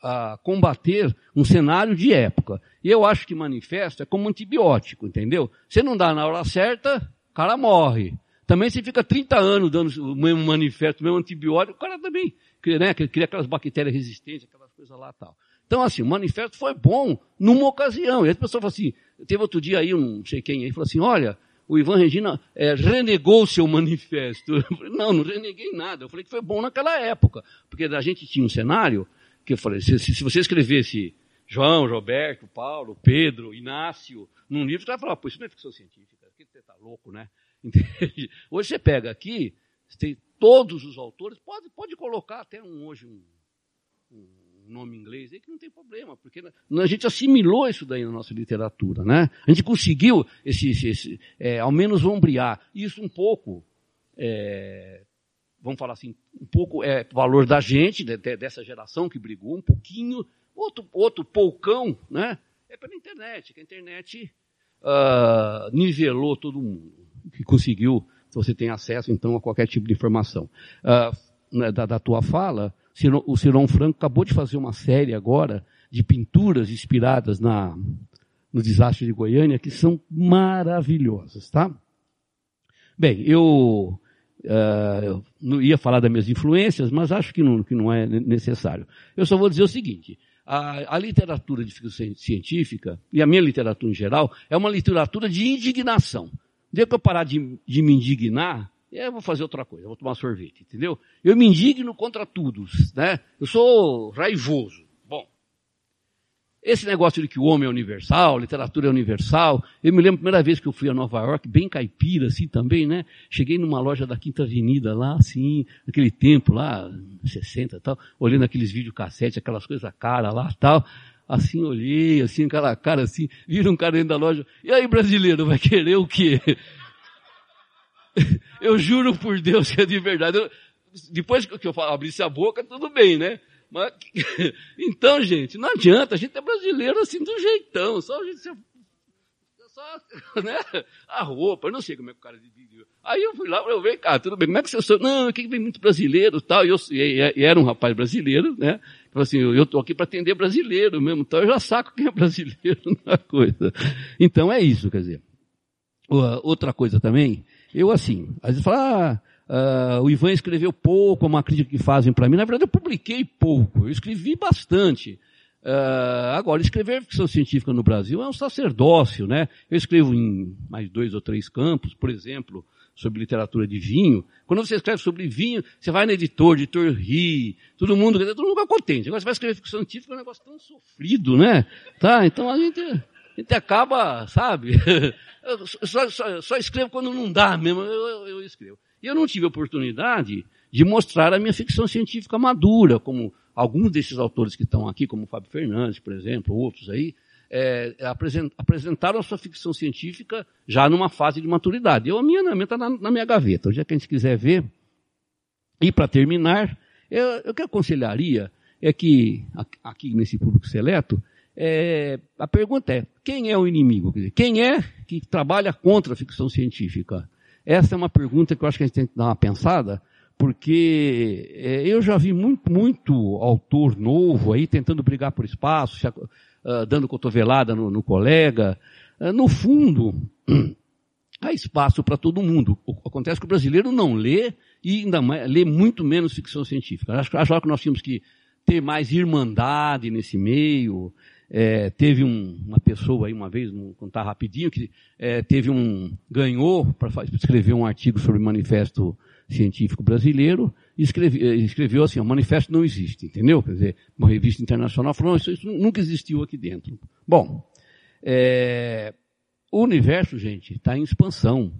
Speaker 6: uh, combater um cenário de época. E eu acho que manifesto é como antibiótico, entendeu? Você não dá na hora certa, o cara morre. Também se fica 30 anos dando o mesmo manifesto, o mesmo antibiótico, o cara também né, cria aquelas bactérias resistentes, aquelas coisas lá tal. Então, assim, o manifesto foi bom numa ocasião. E a pessoa falou assim, teve outro dia aí, um não sei quem aí, falou assim, olha, o Ivan Regina é, renegou seu manifesto. Falei, não, não reneguei nada. Eu falei que foi bom naquela época. Porque a gente tinha um cenário que eu falei, se, se você escrevesse João, Roberto, Paulo, Pedro, Inácio, num livro, você vai falar, pô, isso não é ficção científica, aqui você está louco, né? Entende? Hoje você pega aqui, você tem todos os autores, pode, pode colocar até um, hoje um, um nome inglês aí que não tem problema, porque a gente assimilou isso daí na nossa literatura, né? A gente conseguiu esse, esse, esse é, ao menos ombrear isso um pouco, é, vamos falar assim, um pouco é valor da gente, de, de, dessa geração que brigou, um pouquinho, outro, outro poucão, né? É pela internet, que a internet uh, nivelou todo mundo, que conseguiu você tem acesso, então, a qualquer tipo de informação. Uh, da, da, tua fala, o Ciron Franco acabou de fazer uma série agora de pinturas inspiradas na, no desastre de Goiânia, que são maravilhosas, tá? Bem, eu uh, não ia falar das minhas influências, mas acho que não, que não é necessário. Eu só vou dizer o seguinte, a, a, literatura de ficção científica, e a minha literatura em geral, é uma literatura de indignação dia que eu parar de, de me indignar, eu vou fazer outra coisa, vou tomar sorvete, entendeu? Eu me indigno contra tudo, né? Eu sou raivoso. Bom, esse negócio de que o homem é universal, literatura é universal, eu me lembro a primeira vez que eu fui a Nova York, bem caipira assim também, né? Cheguei numa loja da Quinta Avenida lá, assim, naquele tempo lá, 60 e tal, olhando aqueles videocassete, aquelas coisas cara lá tal. Assim olhei, assim, aquela cara assim, vira um cara dentro da loja, e aí brasileiro, vai querer o quê? Eu juro por Deus que é de verdade. Eu, depois que eu abrisse a boca, tudo bem, né? Mas, então, gente, não adianta, a gente é brasileiro assim do jeitão, só a gente só, né? A roupa, eu não sei como é que o cara dividiu. Aí eu fui lá, eu falei, cara, tudo bem, como é que você sou? Não, aqui vem muito brasileiro tal, e eu, e, e era um rapaz brasileiro, né? Assim, eu estou aqui para atender brasileiro mesmo, então eu já saco quem é brasileiro na coisa. Então é isso, quer dizer. Outra coisa também, eu assim, às vezes falo, ah, Uh, o Ivan escreveu pouco, é uma crítica que fazem para mim. Na verdade, eu publiquei pouco, eu escrevi bastante. Uh, agora, escrever ficção científica no Brasil é um sacerdócio, né? Eu escrevo em mais dois ou três campos, por exemplo, sobre literatura de vinho. Quando você escreve sobre vinho, você vai no editor, o editor ri, todo mundo, todo mundo fica contente. Agora você vai escrever ficção científica, é um negócio tão sofrido, né? Tá? Então a gente, a gente acaba, sabe? Só, só, só escrevo quando não dá mesmo, eu, eu escrevo. E eu não tive oportunidade de mostrar a minha ficção científica madura, como alguns desses autores que estão aqui, como o Fábio Fernandes, por exemplo, outros aí, é, apresentaram a sua ficção científica já numa fase de maturidade. Eu, a minha está na, na, minha gaveta. O dia que a gente quiser ver. E para terminar, eu, o que eu aconselharia é que, aqui nesse público seleto, é, a pergunta é, quem é o inimigo? Dizer, quem é que trabalha contra a ficção científica? Essa é uma pergunta que eu acho que a gente tem que dar uma pensada, porque é, eu já vi muito, muito autor novo aí tentando brigar por espaço, uh, dando cotovelada no, no colega. Uh, no fundo, há espaço para todo mundo. Acontece que o brasileiro não lê e ainda mais, lê muito menos ficção científica. Acho, acho que nós tínhamos que ter mais irmandade nesse meio. É, teve um, uma pessoa aí uma vez, vou contar rapidinho, que é, teve um ganhou para escrever um artigo sobre o manifesto científico brasileiro e escreve, eh, escreveu assim, o manifesto não existe, entendeu? Quer dizer, uma revista internacional falou, isso, isso nunca existiu aqui dentro. Bom, é, o universo, gente, está em expansão.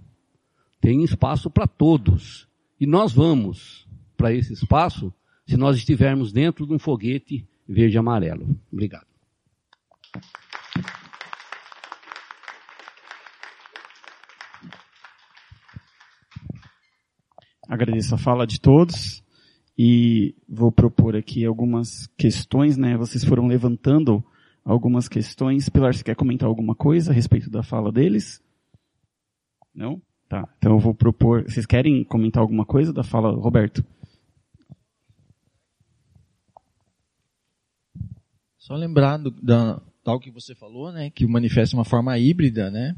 Speaker 6: Tem espaço para todos. E nós vamos para esse espaço se nós estivermos dentro de um foguete verde e amarelo. Obrigado.
Speaker 3: Agradeço a fala de todos e vou propor aqui algumas questões, né? Vocês foram levantando algumas questões. Pilar, você quer comentar alguma coisa a respeito da fala deles? Não? Tá. Então eu vou propor. Vocês querem comentar alguma coisa da fala, Roberto?
Speaker 5: Só lembrando da tal que você falou, né, que o manifesto é uma forma híbrida, né?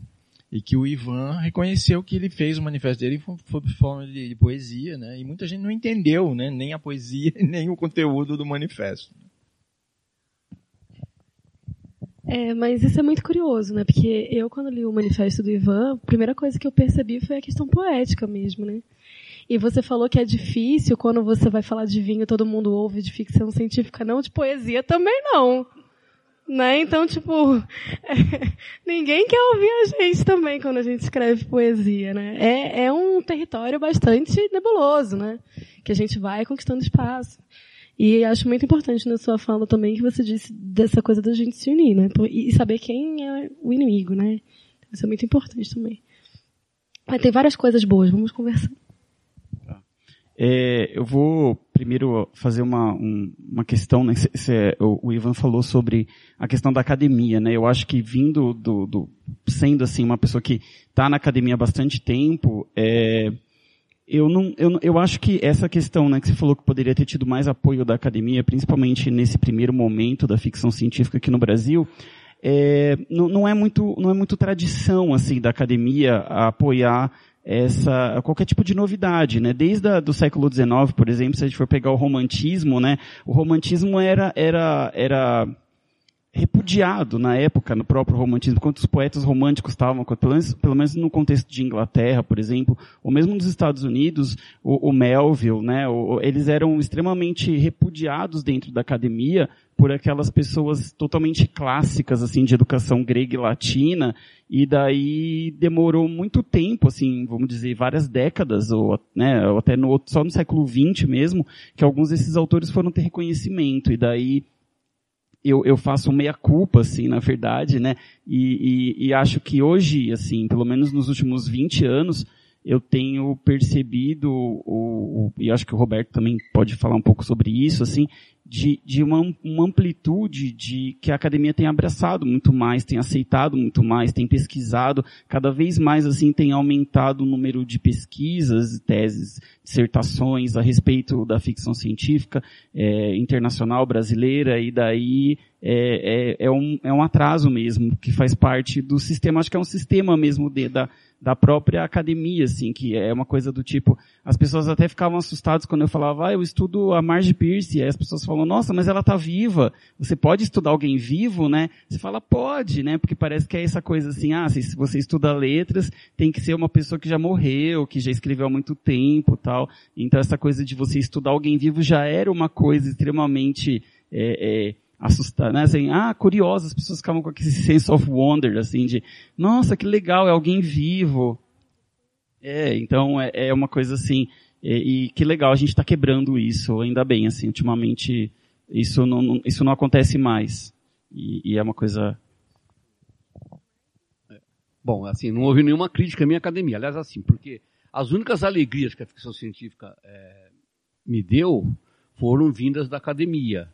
Speaker 5: E que o Ivan reconheceu que ele fez o manifesto dele foi forma de, de, poesia, né? E muita gente não entendeu, né? Nem a poesia, nem o conteúdo do manifesto.
Speaker 4: É, mas isso é muito curioso, né? Porque eu, quando li o manifesto do Ivan, a primeira coisa que eu percebi foi a questão poética mesmo, né? E você falou que é difícil quando você vai falar de vinho, todo mundo ouve de ficção científica, não, de poesia também não. Né? Então, tipo, ninguém quer ouvir a gente também quando a gente escreve poesia, né? É, é um território bastante nebuloso, né? Que a gente vai conquistando espaço. E acho muito importante na sua fala também que você disse dessa coisa da gente se unir, né? E saber quem é o inimigo, né? Isso é muito importante também. Mas tem várias coisas boas, vamos conversar.
Speaker 3: É, eu vou primeiro fazer uma, um, uma questão, né? O, o, Ivan falou sobre a questão da academia, né? Eu acho que vindo do, do sendo assim uma pessoa que está na academia há bastante tempo, é, eu não, eu, eu acho que essa questão, né, que você falou que poderia ter tido mais apoio da academia, principalmente nesse primeiro momento da ficção científica aqui no Brasil, é, não, não, é muito, não é muito tradição assim da academia apoiar essa qualquer tipo de novidade, né? Desde a, do século XIX, por exemplo, se a gente for pegar o romantismo, né? O romantismo era era era repudiado na época, no próprio romantismo, quando os poetas românticos estavam, pelo menos, pelo menos no contexto de Inglaterra, por exemplo, ou mesmo nos Estados Unidos, o, o Melville, né, o, eles eram extremamente repudiados dentro da academia por aquelas pessoas totalmente clássicas, assim, de educação grega e latina, e daí demorou muito tempo, assim, vamos dizer, várias décadas, ou, né, ou até no, só no século XX mesmo, que alguns desses autores foram ter reconhecimento, e daí eu, eu faço meia culpa, assim, na verdade, né? E, e, e, acho que hoje, assim, pelo menos nos últimos 20 anos, eu tenho percebido, o, o, e acho que o Roberto também pode falar um pouco sobre isso, assim, de, de uma, uma, amplitude de que a academia tem abraçado muito mais, tem aceitado muito mais, tem pesquisado, cada vez mais assim tem aumentado o número de pesquisas, teses, dissertações a respeito da ficção científica é, internacional brasileira e daí é, é, é, um, é um atraso mesmo que faz parte do sistema, acho que é um sistema mesmo de, da, da própria academia, assim, que é uma coisa do tipo, as pessoas até ficavam assustadas quando eu falava, ah, eu estudo a Marge Pierce, e aí as pessoas falam, nossa, mas ela tá viva, você pode estudar alguém vivo, né? Você fala, pode, né? Porque parece que é essa coisa assim, ah, se você estuda letras, tem que ser uma pessoa que já morreu, que já escreveu há muito tempo tal. Então essa coisa de você estudar alguém vivo já era uma coisa extremamente, é, é, assustar, né? Assim, ah, curioso, as pessoas ficavam com aquele sense of wonder, assim, de, nossa, que legal, é alguém vivo. É, então é, é uma coisa assim, e, e que legal, a gente está quebrando isso, ainda bem, assim, ultimamente isso não, isso não acontece mais. E, e é uma coisa
Speaker 6: Bom, assim, não houve nenhuma crítica à minha academia. Aliás, assim, porque as únicas alegrias que a ficção científica é, me deu foram vindas da academia.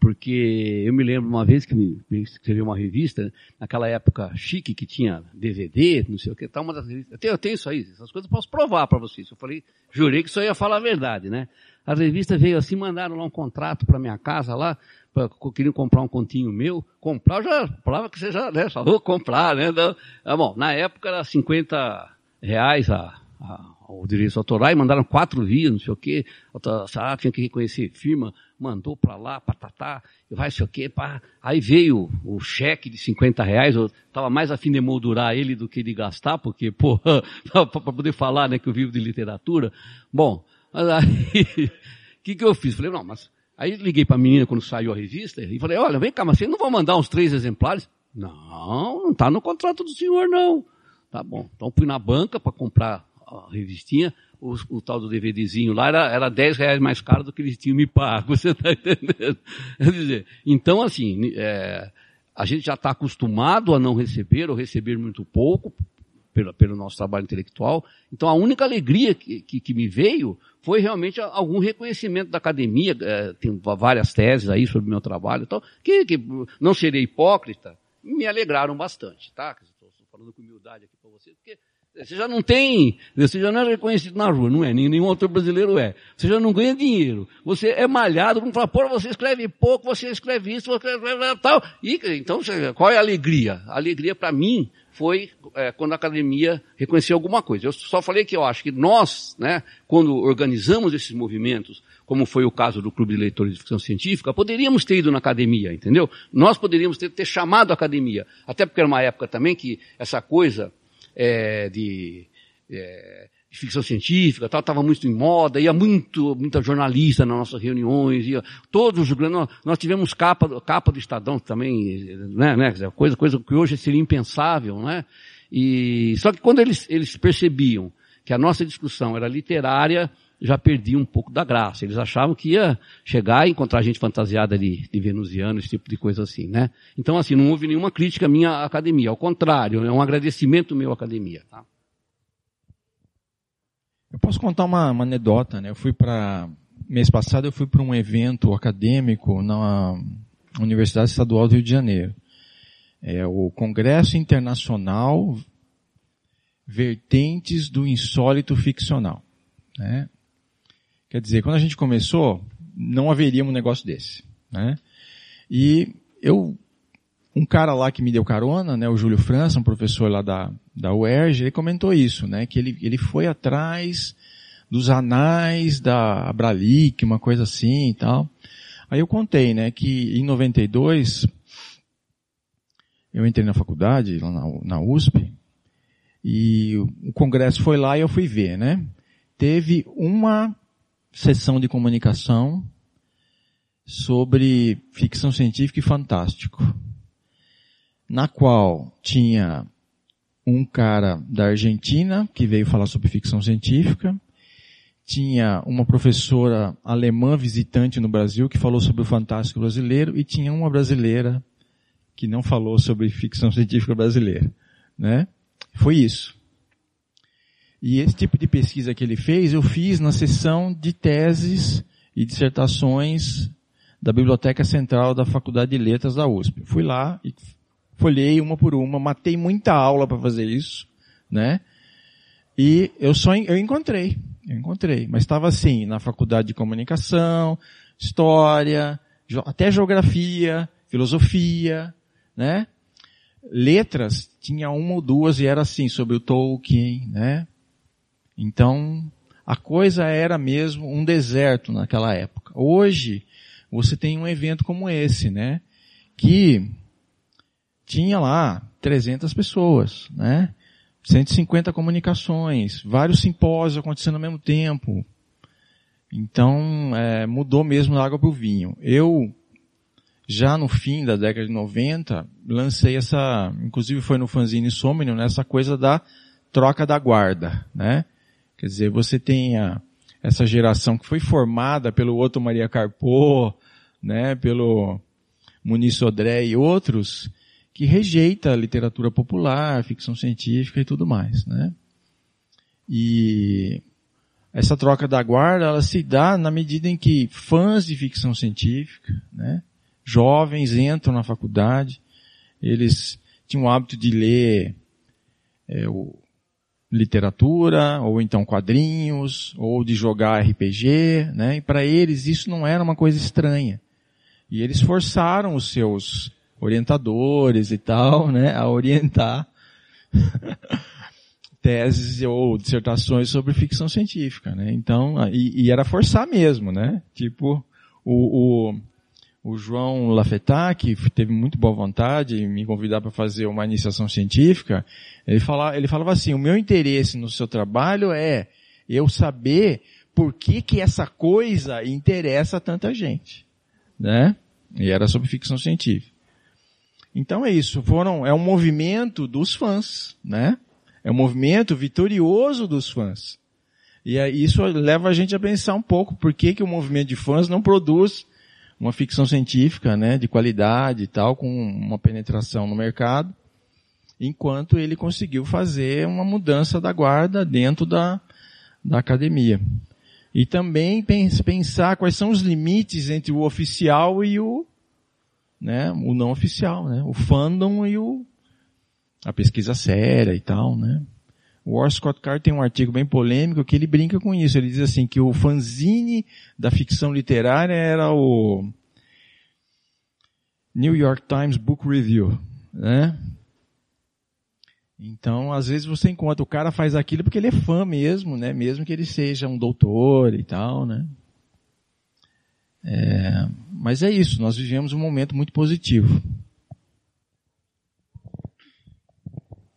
Speaker 6: Porque eu me lembro uma vez que me, escrevi uma revista, naquela época chique, que tinha DVD, não sei o que, tal, uma das revistas. Eu tenho, eu tenho isso aí, essas coisas eu posso provar para vocês. Eu falei, jurei que só ia falar a verdade, né? A revista veio assim, mandaram lá um contrato para minha casa lá, pra, queriam comprar um continho meu, comprar, eu já falava que você já, né, vou comprar, né? Então, bom, na época era 50 reais a, a, o direito autoral e mandaram quatro vias, não sei o quê, a tinha que reconhecer firma, mandou para lá, patatá, vai sei o quê, pá. Aí veio o cheque de 50 reais, eu estava mais afim de emoldurar ele do que de gastar, porque, pô, para poder falar, né, que eu vivo de literatura. Bom, aí, o que que eu fiz? Falei, não, mas Aí liguei para a menina quando saiu a revista e falei, olha, vem cá, mas vocês não vão mandar uns três exemplares? Não, não está no contrato do senhor, não. Tá bom. Então fui na banca para comprar a revistinha, o, o, tal do DVDzinho lá era, era 10 reais mais caro do que eles tinham me pago, você está entendendo? Quer dizer, então assim, é, a gente já está acostumado a não receber ou receber muito pouco pelo, pelo nosso trabalho intelectual. Então a única alegria que, que, que me veio foi realmente algum reconhecimento da academia, é, tem várias teses aí sobre o meu trabalho, então, que, que não serei hipócrita, me alegraram bastante, tá? Estou falando com humildade aqui para você, porque você já não tem, você já não é reconhecido na rua, não é? Nenhum autor brasileiro é. Você já não ganha dinheiro. Você é malhado, como fala, pô, você escreve pouco, você escreve isso, você escreve tal. E, então, qual é a alegria? A alegria para mim foi é, quando a academia reconheceu alguma coisa. Eu só falei que eu acho que nós, né, quando organizamos esses movimentos, como foi o caso do Clube de Leitores de Ficção Científica, poderíamos ter ido na academia, entendeu? Nós poderíamos ter, ter chamado a academia. Até porque era uma época também que essa coisa é, de é, de ficção científica, tal, estava muito em moda, ia muito, muita jornalista nas nossas reuniões, ia, todos os nós, nós tivemos capa, capa do Estadão também, né, né, coisa, coisa que hoje seria impensável, né, e, só que quando eles, eles percebiam que a nossa discussão era literária, já perdia um pouco da graça. Eles achavam que ia chegar e encontrar gente fantasiada de, de venusiano, esse tipo de coisa assim, né? Então, assim, não houve nenhuma crítica minha à academia. Ao contrário, é um agradecimento meu à academia, tá?
Speaker 5: Eu posso contar uma, uma anedota, né? Eu fui para mês passado eu fui para um evento acadêmico na Universidade Estadual do Rio de Janeiro. É o Congresso Internacional Vertentes do Insólito Ficcional. Né? Quer dizer, quando a gente começou, não haveria um negócio desse. Né? E eu um cara lá que me deu carona, né, o Júlio França, um professor lá da, da UERJ, ele comentou isso, né, que ele, ele foi atrás dos anais da Abralic, uma coisa assim e tal. Aí eu contei, né, que em 92, eu entrei na faculdade, lá na, na USP, e o congresso foi lá e eu fui ver, né. Teve uma sessão de comunicação sobre ficção científica e fantástico na qual tinha um cara da Argentina que veio falar sobre ficção científica, tinha uma professora alemã visitante no Brasil que falou sobre o fantástico brasileiro e tinha uma brasileira que não falou sobre ficção científica brasileira, né? Foi isso. E esse tipo de pesquisa que ele fez, eu fiz na sessão de teses e dissertações da Biblioteca Central da Faculdade de Letras da USP. Fui lá e folhei uma por uma, matei muita aula para fazer isso, né? E eu só eu encontrei, eu encontrei, mas estava assim na faculdade de comunicação, história, até geografia, filosofia, né? Letras tinha uma ou duas e era assim sobre o Tolkien, né? Então a coisa era mesmo um deserto naquela época. Hoje você tem um evento como esse, né? Que tinha lá 300 pessoas, né? 150 comunicações, vários simpósios acontecendo ao mesmo tempo. Então, é, mudou mesmo da água para o vinho. Eu, já no fim da década de 90, lancei essa, inclusive foi no fanzine Somnium, nessa coisa da troca da guarda, né? Quer dizer, você tem a, essa geração que foi formada pelo Otto Maria Carpo, né, pelo Muniz Sodré e outros, que rejeita a literatura popular, ficção científica e tudo mais, né? E essa troca da guarda, ela se dá na medida em que fãs de ficção científica, né, jovens entram na faculdade, eles tinham o hábito de ler é, o, literatura, ou então quadrinhos, ou de jogar RPG, né, e para eles isso não era uma coisa estranha. E eles forçaram os seus orientadores e tal, né, a orientar teses ou dissertações sobre ficção científica, né? Então, e, e era forçar mesmo, né? Tipo, o, o, o João Lafetá, que teve muito boa vontade em me convidar para fazer uma iniciação científica, ele falava, ele falava assim, o meu interesse no seu trabalho é eu saber por que que essa coisa interessa tanta gente, né? E era sobre ficção científica. Então é isso, foram, é um movimento dos fãs, né? É um movimento vitorioso dos fãs. E isso leva a gente a pensar um pouco por que, que o movimento de fãs não produz uma ficção científica, né, de qualidade e tal, com uma penetração no mercado, enquanto ele conseguiu fazer uma mudança da guarda dentro da, da academia. E também pensar quais são os limites entre o oficial e o, né, o não oficial, né, o fandom e o, a pesquisa séria e tal, né? O Scott Card tem um artigo bem polêmico que ele brinca com isso. Ele diz assim que o fanzine da ficção literária era o New York Times Book Review, né? Então, às vezes você encontra o cara faz aquilo porque ele é fã mesmo, né? Mesmo que ele seja um doutor e tal, né? É, mas é isso. Nós vivemos um momento muito positivo.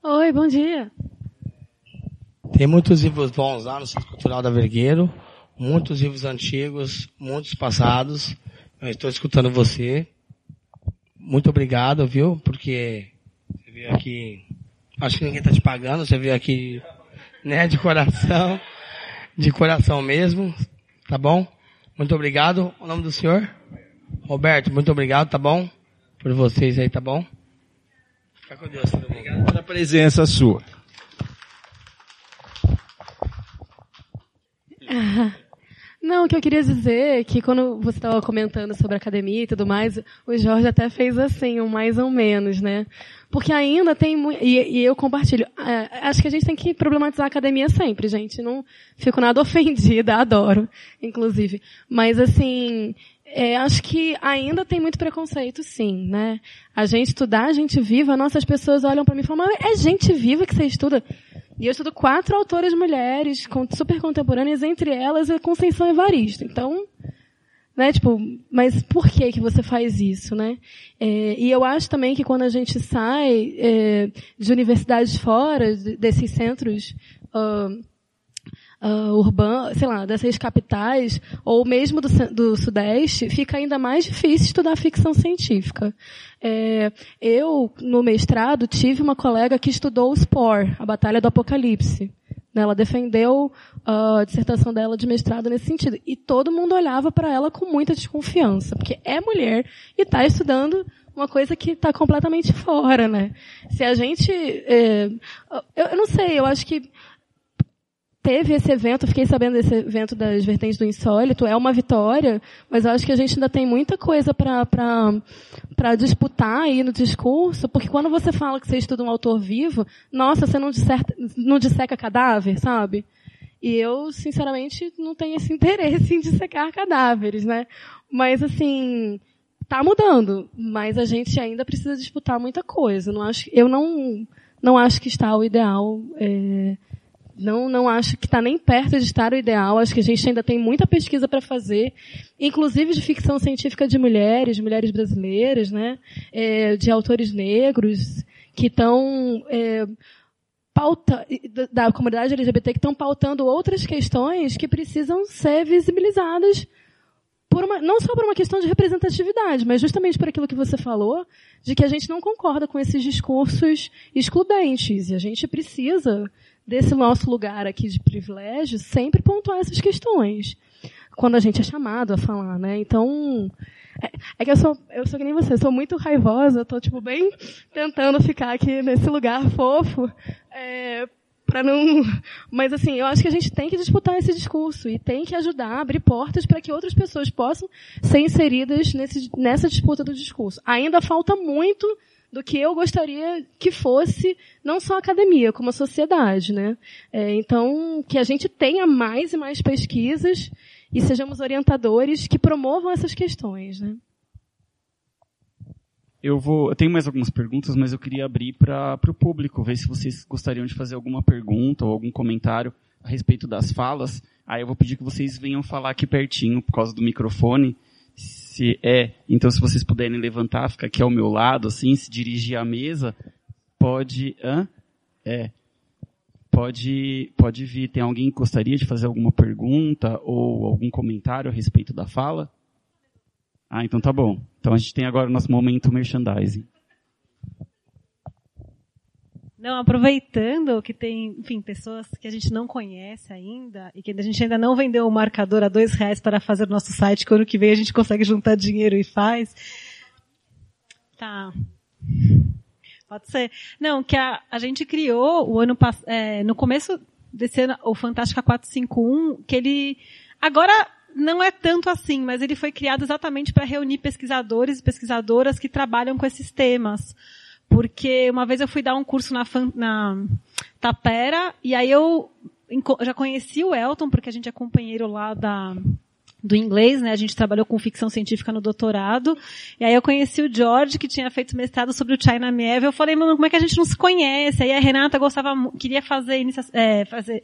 Speaker 4: Oi, bom dia.
Speaker 7: Tem muitos livros bons lá no Centro Cultural da Vergueiro, muitos livros antigos, muitos passados. Eu estou escutando você. Muito obrigado, viu? Porque você veio aqui, acho que ninguém está te pagando, você veio aqui, né, de coração, de coração mesmo, tá bom? Muito obrigado. O nome do senhor? Roberto, muito obrigado, tá bom? Por vocês aí, tá bom? Fica com Deus, todo
Speaker 5: mundo. Pela presença sua.
Speaker 4: Não, o que eu queria dizer é que quando você estava comentando sobre academia e tudo mais, o Jorge até fez assim, um mais ou menos, né? Porque ainda tem muito, e, e, eu compartilho, é, acho que a gente tem que problematizar a academia sempre, gente. Não fico nada ofendida, adoro, inclusive. Mas assim, é, acho que ainda tem muito preconceito, sim, né? A gente estudar, a gente viva, nossas pessoas olham para mim e falam, mas é gente viva que você estuda. E eu estudo quatro autoras mulheres, super contemporâneas, entre elas a Conceição Evaristo. Então, né, tipo, mas por que que você faz isso, né? É, e eu acho também que quando a gente sai é, de universidades fora, desses centros uh, uh, urbana, sei lá, dessas capitais, ou mesmo do, do Sudeste, fica ainda mais difícil estudar ficção científica. É, eu, no mestrado, tive uma colega que estudou o Spore, a Batalha do Apocalipse. Ela defendeu uh, a dissertação dela de mestrado nesse sentido. E todo mundo olhava para ela com muita desconfiança, porque é mulher e está estudando uma coisa que está completamente fora, né? Se a gente, é, eu, eu, não sei, eu acho que teve esse evento, fiquei sabendo desse evento das vertentes do insólito, é uma vitória, mas eu acho que a gente ainda tem muita coisa para disputar aí no discurso, porque quando você fala que você estuda um autor vivo, nossa, você não, disserta, não disseca cadáver, sabe? E eu, sinceramente, não tenho esse interesse em dissecar cadáveres, né? Mas, assim, tá mudando, mas a gente ainda precisa disputar muita coisa. Não acho, eu não, não acho que está o ideal é, não, não acho que está nem perto de estar o ideal. Acho que a gente ainda tem muita pesquisa para fazer, inclusive de ficção científica de mulheres, mulheres brasileiras, né, é, de autores negros que estão é, pauta da comunidade LGBT que estão pautando outras questões que precisam ser visibilizadas uma, não só por uma questão de representatividade, mas justamente por aquilo que você falou, de que a gente não concorda com esses discursos excludentes e a gente precisa desse nosso lugar aqui de privilégio, sempre pontuar essas questões. Quando a gente é chamado a falar, né? Então, É, é que eu sou, eu sou que nem você, sou muito raivosa, eu tô, tipo, bem tentando ficar aqui nesse lugar fofo, é, para não, mas assim, eu acho que a gente tem que disputar esse discurso e tem que ajudar a abrir portas para que outras pessoas possam ser inseridas nesse, nessa disputa do discurso. Ainda falta muito do que eu gostaria que fosse não só a academia, como a sociedade, né? É, então, que a gente tenha mais e mais pesquisas e sejamos orientadores que promovam essas questões, né?
Speaker 3: Eu vou, eu tenho mais algumas perguntas, mas eu queria abrir para o público, ver se vocês gostariam de fazer alguma pergunta ou algum comentário a respeito das falas. Aí eu vou pedir que vocês venham falar aqui pertinho por causa do microfone se é. Então, se vocês puderem levantar, ficar aqui ao meu lado, assim, se dirigir à mesa, pode. Hã? É. Pode, pode vir. Tem alguém que gostaria de fazer alguma pergunta ou algum comentário a respeito da fala? Ah, então tá bom. Então a gente tem agora o nosso momento merchandising.
Speaker 8: Não, aproveitando que tem, enfim, pessoas que a gente não conhece ainda e que a gente ainda não vendeu o marcador a dois reais para fazer o nosso site, que ano que vem a gente consegue juntar dinheiro e faz. Tá. Pode ser. Não, que a, a gente criou o ano é, no começo desse ano, o Fantástica 451, que ele agora não é tanto assim, mas ele foi criado exatamente para reunir pesquisadores e pesquisadoras que trabalham com esses temas porque uma vez eu fui dar um curso na, na Tapera, e aí eu já conheci o Elton, porque a gente é companheiro lá da, do inglês, né? A gente trabalhou com ficção científica no doutorado. E aí eu conheci o George, que tinha feito mestrado sobre o China Mieve. Eu falei, mano, como é que a gente não se conhece? Aí a Renata gostava, queria fazer, é, fazer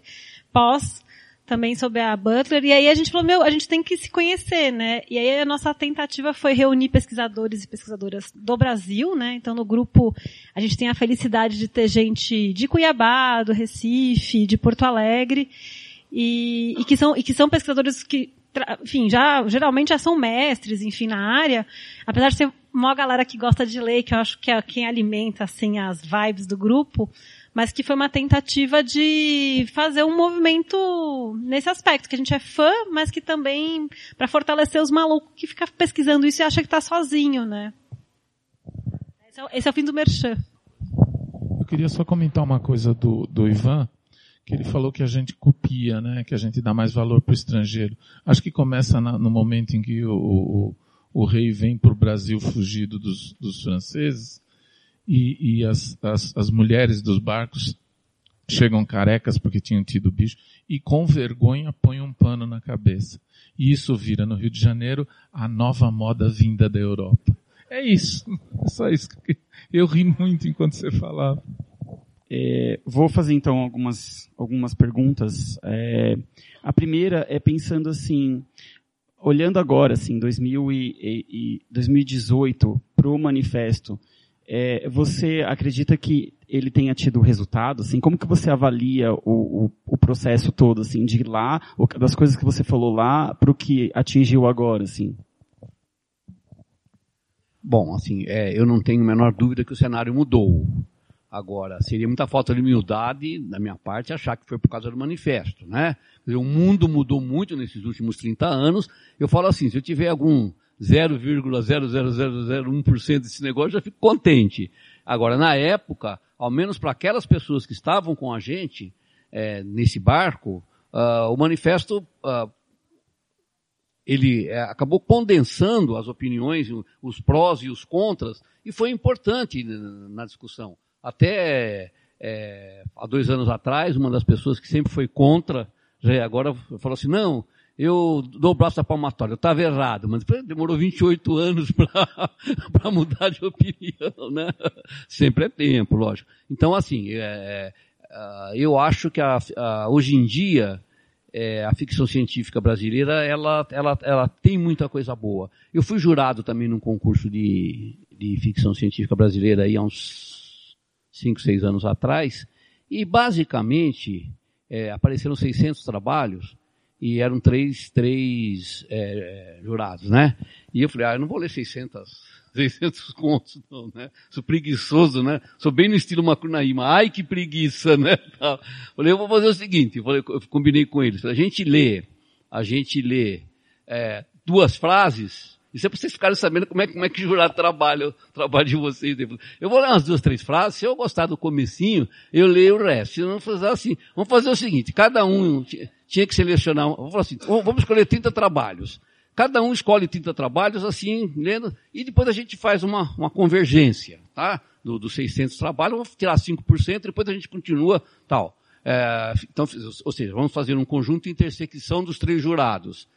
Speaker 8: pós também sobre a Butler, e aí a gente falou, meu, a gente tem que se conhecer, né? E aí a nossa tentativa foi reunir pesquisadores e pesquisadoras do Brasil, né? Então no grupo a gente tem a felicidade de ter gente de Cuiabá, do Recife, de Porto Alegre, e, e que são, e que são pesquisadores que, enfim, já, geralmente já são mestres, enfim, na área, apesar de ser uma galera que gosta de ler, que eu acho que é quem alimenta, assim, as vibes do grupo, mas que foi uma tentativa de fazer um movimento nesse aspecto, que a gente é fã, mas que também para fortalecer os malucos que ficam pesquisando isso e acha que está sozinho, né? Esse é, esse é, o fim do merchan.
Speaker 9: Eu queria só comentar uma coisa do, do Ivan, que ele falou que a gente copia, né? Que a gente dá mais valor para o estrangeiro. Acho que começa na, no momento em que o, o, o rei vem para o Brasil fugido dos, dos franceses e, e as, as, as mulheres dos barcos chegam carecas porque tinham tido bicho e com vergonha põem um pano na cabeça. E isso vira no Rio de Janeiro a nova moda vinda da Europa. É isso. É só isso. Eu ri muito enquanto você falava.
Speaker 3: É, vou fazer então algumas, algumas perguntas. É, a primeira é pensando assim, olhando agora, assim, 2000 e, e 2018 para o manifesto, é, você acredita que ele tenha tido resultado? Assim, como que você avalia o, o, o processo todo, assim, de lá, das coisas que você falou lá, para o que atingiu agora, assim?
Speaker 6: Bom, assim, é, eu não tenho a menor dúvida que o cenário mudou. Agora, seria muita falta de humildade da minha parte achar que foi por causa do manifesto, né? o mundo mudou muito nesses últimos 30 anos. Eu falo assim, se eu tiver algum 0,00001% desse negócio, já fico contente. Agora, na época, ao menos para aquelas pessoas que estavam com a gente é, nesse barco, uh, o manifesto uh, ele é, acabou condensando as opiniões, os prós e os contras, e foi importante na discussão. Até é, há dois anos atrás, uma das pessoas que sempre foi contra, já agora falou assim, não, eu dou o braço da palmatória, eu estava errado, mas demorou 28 anos para mudar de opinião, né? Sempre é tempo, lógico. Então, assim, é, é, eu acho que a, a, hoje em dia, é, a ficção científica brasileira, ela, ela, ela tem muita coisa boa. Eu fui jurado também num concurso de, de ficção científica brasileira aí há uns 5, 6 anos atrás, e basicamente é, apareceram 600 trabalhos, e eram três, três é, jurados, né? E eu falei, ah, eu não vou ler 600, 600 contos, não, né? Sou preguiçoso, né? Sou bem no estilo Macunaíma. Ai, que preguiça, né? Falei, eu vou fazer o seguinte, eu, falei, eu combinei com eles. A gente lê, a gente lê é, duas frases Isso é para vocês ficarem sabendo como é, como é que jurado trabalha, o trabalho de vocês. Eu vou ler umas duas, três frases. Se eu gostar do comecinho, eu leio o resto. Se não fazer assim, vamos fazer o seguinte, cada um tinha que selecionar, assim, vamos escolher 30 trabalhos. Cada um escolhe 30 trabalhos, assim, lendo, e depois a gente faz uma, uma convergência, tá? Dos do 600 trabalhos, vamos tirar 5%, depois a gente continua, tal. É, então, ou seja, vamos fazer um conjunto de intersecção dos três jurados.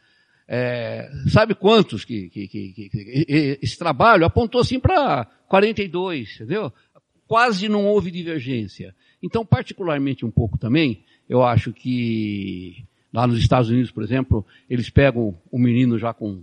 Speaker 6: É, sabe quantos que, que, que, que, esse trabalho apontou assim para 42, entendeu? Quase não houve divergência. Então, particularmente um pouco também, eu acho que lá nos Estados Unidos, por exemplo, eles pegam o menino já com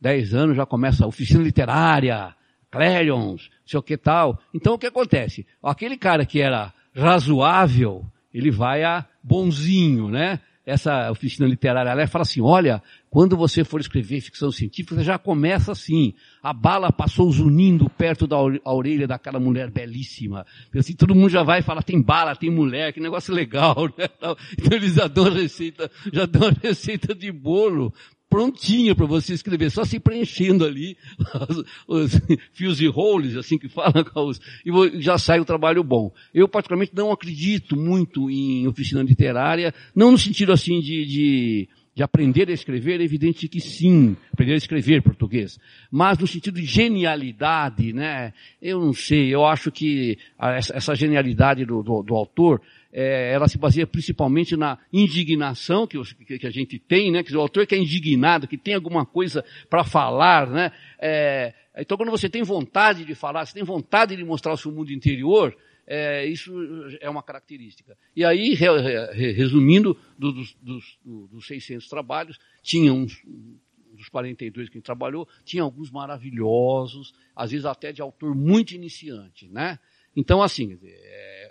Speaker 6: 10 anos, já começa oficina literária, Clarions, sei o que tal. Então o que acontece? Aquele cara que era razoável, ele vai a bonzinho, né? Essa oficina literária, ela fala assim, olha, quando você for escrever ficção científica, você já começa assim. A bala passou zunindo perto da orelha daquela mulher belíssima. Assim, todo mundo já vai e fala, tem bala, tem mulher, que negócio legal, né? Então eles já dão receita, já dão receita de bolo prontinha para você escrever, só se preenchendo ali os, os fios e roles, assim que fala, e já sai o trabalho bom. Eu particularmente não acredito muito em oficina literária, não no sentido assim de, de de aprender a escrever, é evidente que sim, aprender a escrever português. Mas no sentido de genialidade, né? Eu não sei, eu acho que essa, essa genialidade do, do, do autor, é, ela se baseia principalmente na indignação que, que, a gente tem, né? Que o autor que é indignado, que tem alguma coisa para falar, né? É, então quando você tem vontade de falar, você tem vontade de mostrar o seu mundo interior, é, isso é uma característica. E aí, re, re, resumindo, dos, dos, dos 600 trabalhos, tinha uns, dos 42 que trabalhou, tinha alguns maravilhosos, às vezes até de autor muito iniciante, né? Então, assim, é,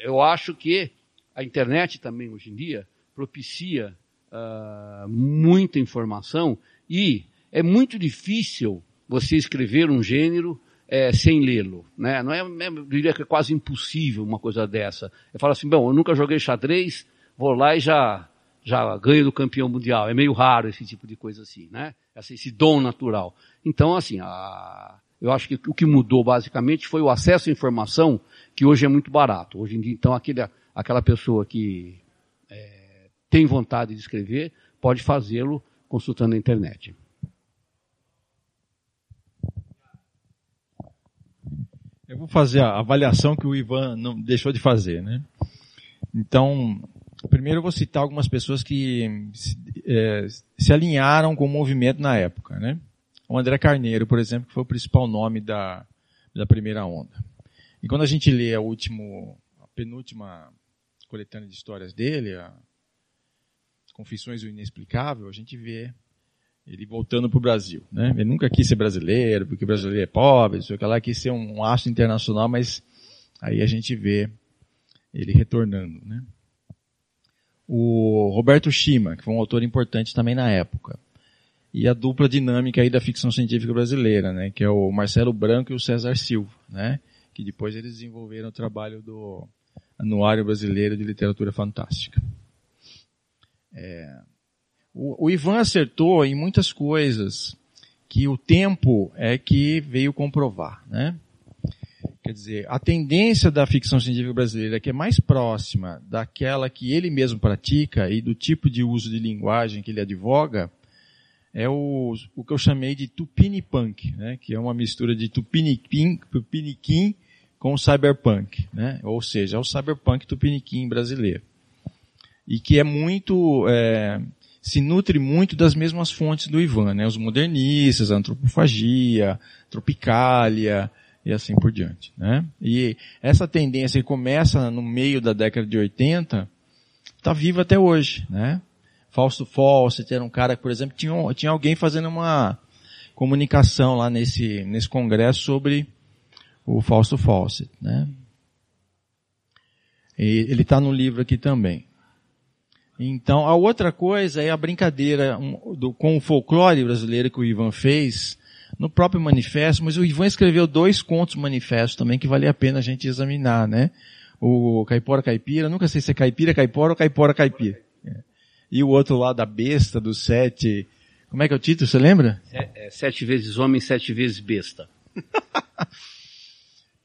Speaker 6: eu acho que a internet também hoje em dia propicia uh, muita informação e é muito difícil você escrever um gênero é, sem lê-lo, né? Não é, eu diria que é quase impossível uma coisa dessa. Eu falo assim, bom, eu nunca joguei xadrez, vou lá e já já ganho do campeão mundial. É meio raro esse tipo de coisa assim, né? Esse dom natural. Então, assim, a, eu acho que o que mudou basicamente foi o acesso à informação que hoje é muito barato. Hoje em dia, então, aquele, aquela pessoa que é, tem vontade de escrever pode fazê-lo consultando a internet.
Speaker 5: Eu vou fazer a avaliação que o Ivan não deixou de fazer, né? Então, primeiro eu vou citar algumas pessoas que se, é, se alinharam com o movimento na época, né? O André Carneiro, por exemplo, que foi o principal nome da, da primeira onda. E quando a gente lê a, último, a penúltima coletânea de histórias dele, a Confissões do Inexplicável, a gente vê ele voltando para o Brasil. Né? Ele nunca quis ser brasileiro, porque o brasileiro é pobre, sei lá, quis ser um aço internacional, mas aí a gente vê ele retornando. Né? O Roberto Schima, que foi um autor importante também na época. E a dupla dinâmica aí da ficção científica brasileira, né? que é o Marcelo Branco e o César Silva. Né? que depois eles desenvolveram o trabalho do Anuário Brasileiro de Literatura Fantástica. É, o, o Ivan acertou em muitas coisas que o tempo é que veio comprovar, né? Quer dizer, a tendência da ficção científica brasileira que é mais próxima daquela que ele mesmo pratica e do tipo de uso de linguagem que ele advoga, é o, o que eu chamei de tupinipunk, né? que é uma mistura de tupiniquim, tupiniquim com cyberpunk, né? ou seja, é o cyberpunk tupiniquim brasileiro. E que é muito, é, se nutre muito das mesmas fontes do Ivan, né? os modernistas, a antropofagia, tropicália, e assim por diante. Né? E essa tendência que começa no meio da década de 80, está viva até hoje. Né? Fausto Fawcett era um cara que, por exemplo, tinha, tinha alguém fazendo uma comunicação lá nesse, nesse congresso sobre o Fausto Fawcett. Né? E ele está no livro aqui também. Então, a outra coisa é a brincadeira um, do, com o folclore brasileiro que o Ivan fez no próprio manifesto, mas o Ivan escreveu dois contos manifestos também que vale a pena a gente examinar, né? O Caipora Caipira, nunca sei se é Caipira Caipora ou Caipora Caipira e o outro lá da besta, dos sete Como é que é o título, você lembra?
Speaker 6: É, é sete vezes homem, sete vezes besta.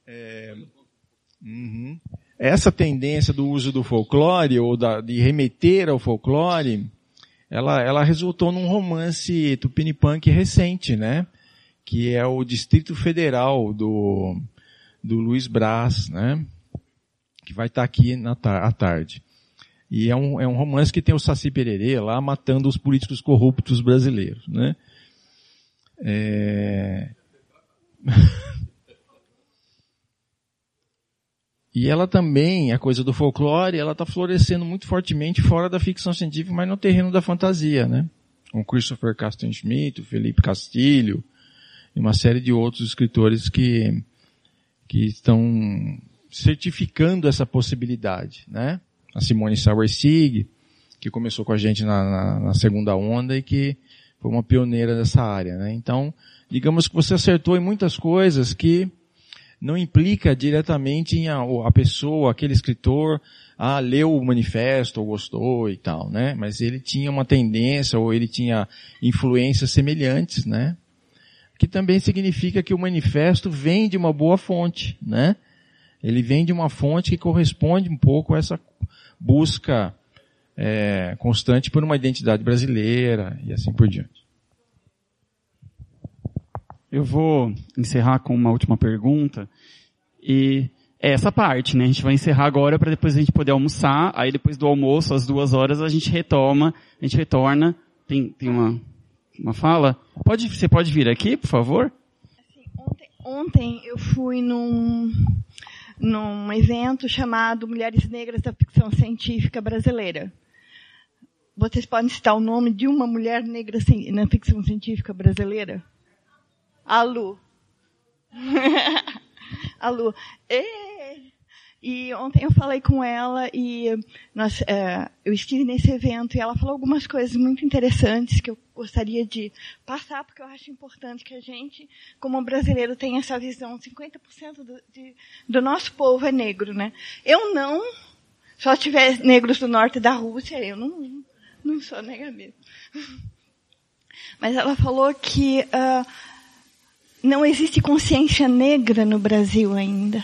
Speaker 5: é, uhum. Essa tendência do uso do folclore, ou da, de remeter ao folclore, ela, ela resultou num romance tupinipunk recente, né? Que é o Distrito Federal do, do Luiz Braz, né? Que vai estar aqui na à tarde. E é um, é um romance que tem o Saci Pererê lá matando os políticos corruptos brasileiros, né? É... e ela também, a coisa do folclore, ela está florescendo muito fortemente fora da ficção científica, mas no terreno da fantasia, né? Com Christopher Casten Schmidt, Felipe Castilho, e uma série de outros escritores que, que estão certificando essa possibilidade, né? A Simone Sauersig, que começou com a gente na, na, na, segunda onda e que foi uma pioneira dessa área. Né? Então, digamos que você acertou em muitas coisas que não implica diretamente em a, a pessoa, aquele escritor, ah, leu o manifesto ou gostou e tal, né? Mas ele tinha uma tendência ou ele tinha influências semelhantes, né? Que também significa que o manifesto vem de uma boa fonte, né? Ele vem de uma fonte que corresponde um pouco a essa busca é, constante por uma identidade brasileira e assim por diante.
Speaker 3: Eu vou encerrar com uma última pergunta e é essa parte, né? A gente vai encerrar agora para depois a gente poder almoçar. Aí depois do almoço, às duas horas, a gente retoma, a gente retorna. Tem, tem uma, uma fala? Pode, você pode vir aqui, por favor?
Speaker 10: Assim, ontem, ontem eu fui num num evento chamado Mulheres Negras da Ficção Científica Brasileira. Vocês podem citar o nome de uma mulher negra na ficção científica brasileira? A Lu. a Lu. E, e, ontem eu falei com ela e nós, é, eu estive nesse evento e ela falou algumas coisas muito interessantes que eu gostaria de passar, porque eu acho importante que a gente, como brasileiro, tenha essa visão. 50% do, de, do nosso povo é negro, né? Eu não, só tiver negros do norte da Rússia, eu não, não sou negra mesmo. Mas ela falou que uh, não existe consciência negra no Brasil ainda.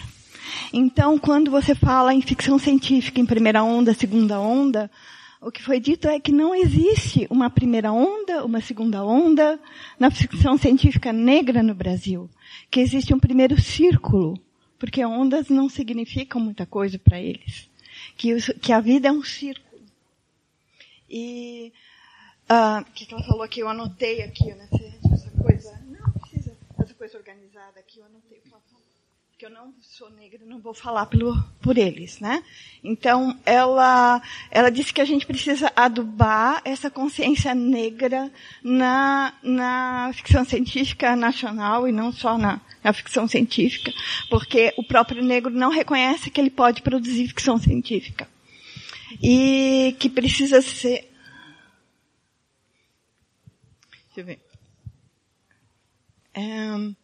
Speaker 10: Então, quando você fala em ficção científica em primeira onda, segunda onda, o que foi dito é que não existe uma primeira onda, uma segunda onda na ficção científica negra no Brasil. Que existe um primeiro círculo, porque ondas não significam muita coisa para eles. Que, que, a vida é um círculo. E uh, o que ela falou aqui, eu anotei aqui, né, essa coisa, não precisa, essa coisa organizada aqui, eu anotei que eu não sou negra, não vou falar pelo, por eles, né? Então, ela, ela disse que a gente precisa adubar essa consciência negra na, na ficção científica nacional e não só na, na ficção científica, porque o próprio negro não reconhece que ele pode produzir ficção científica. E que precisa ser, deixa eu ver. É,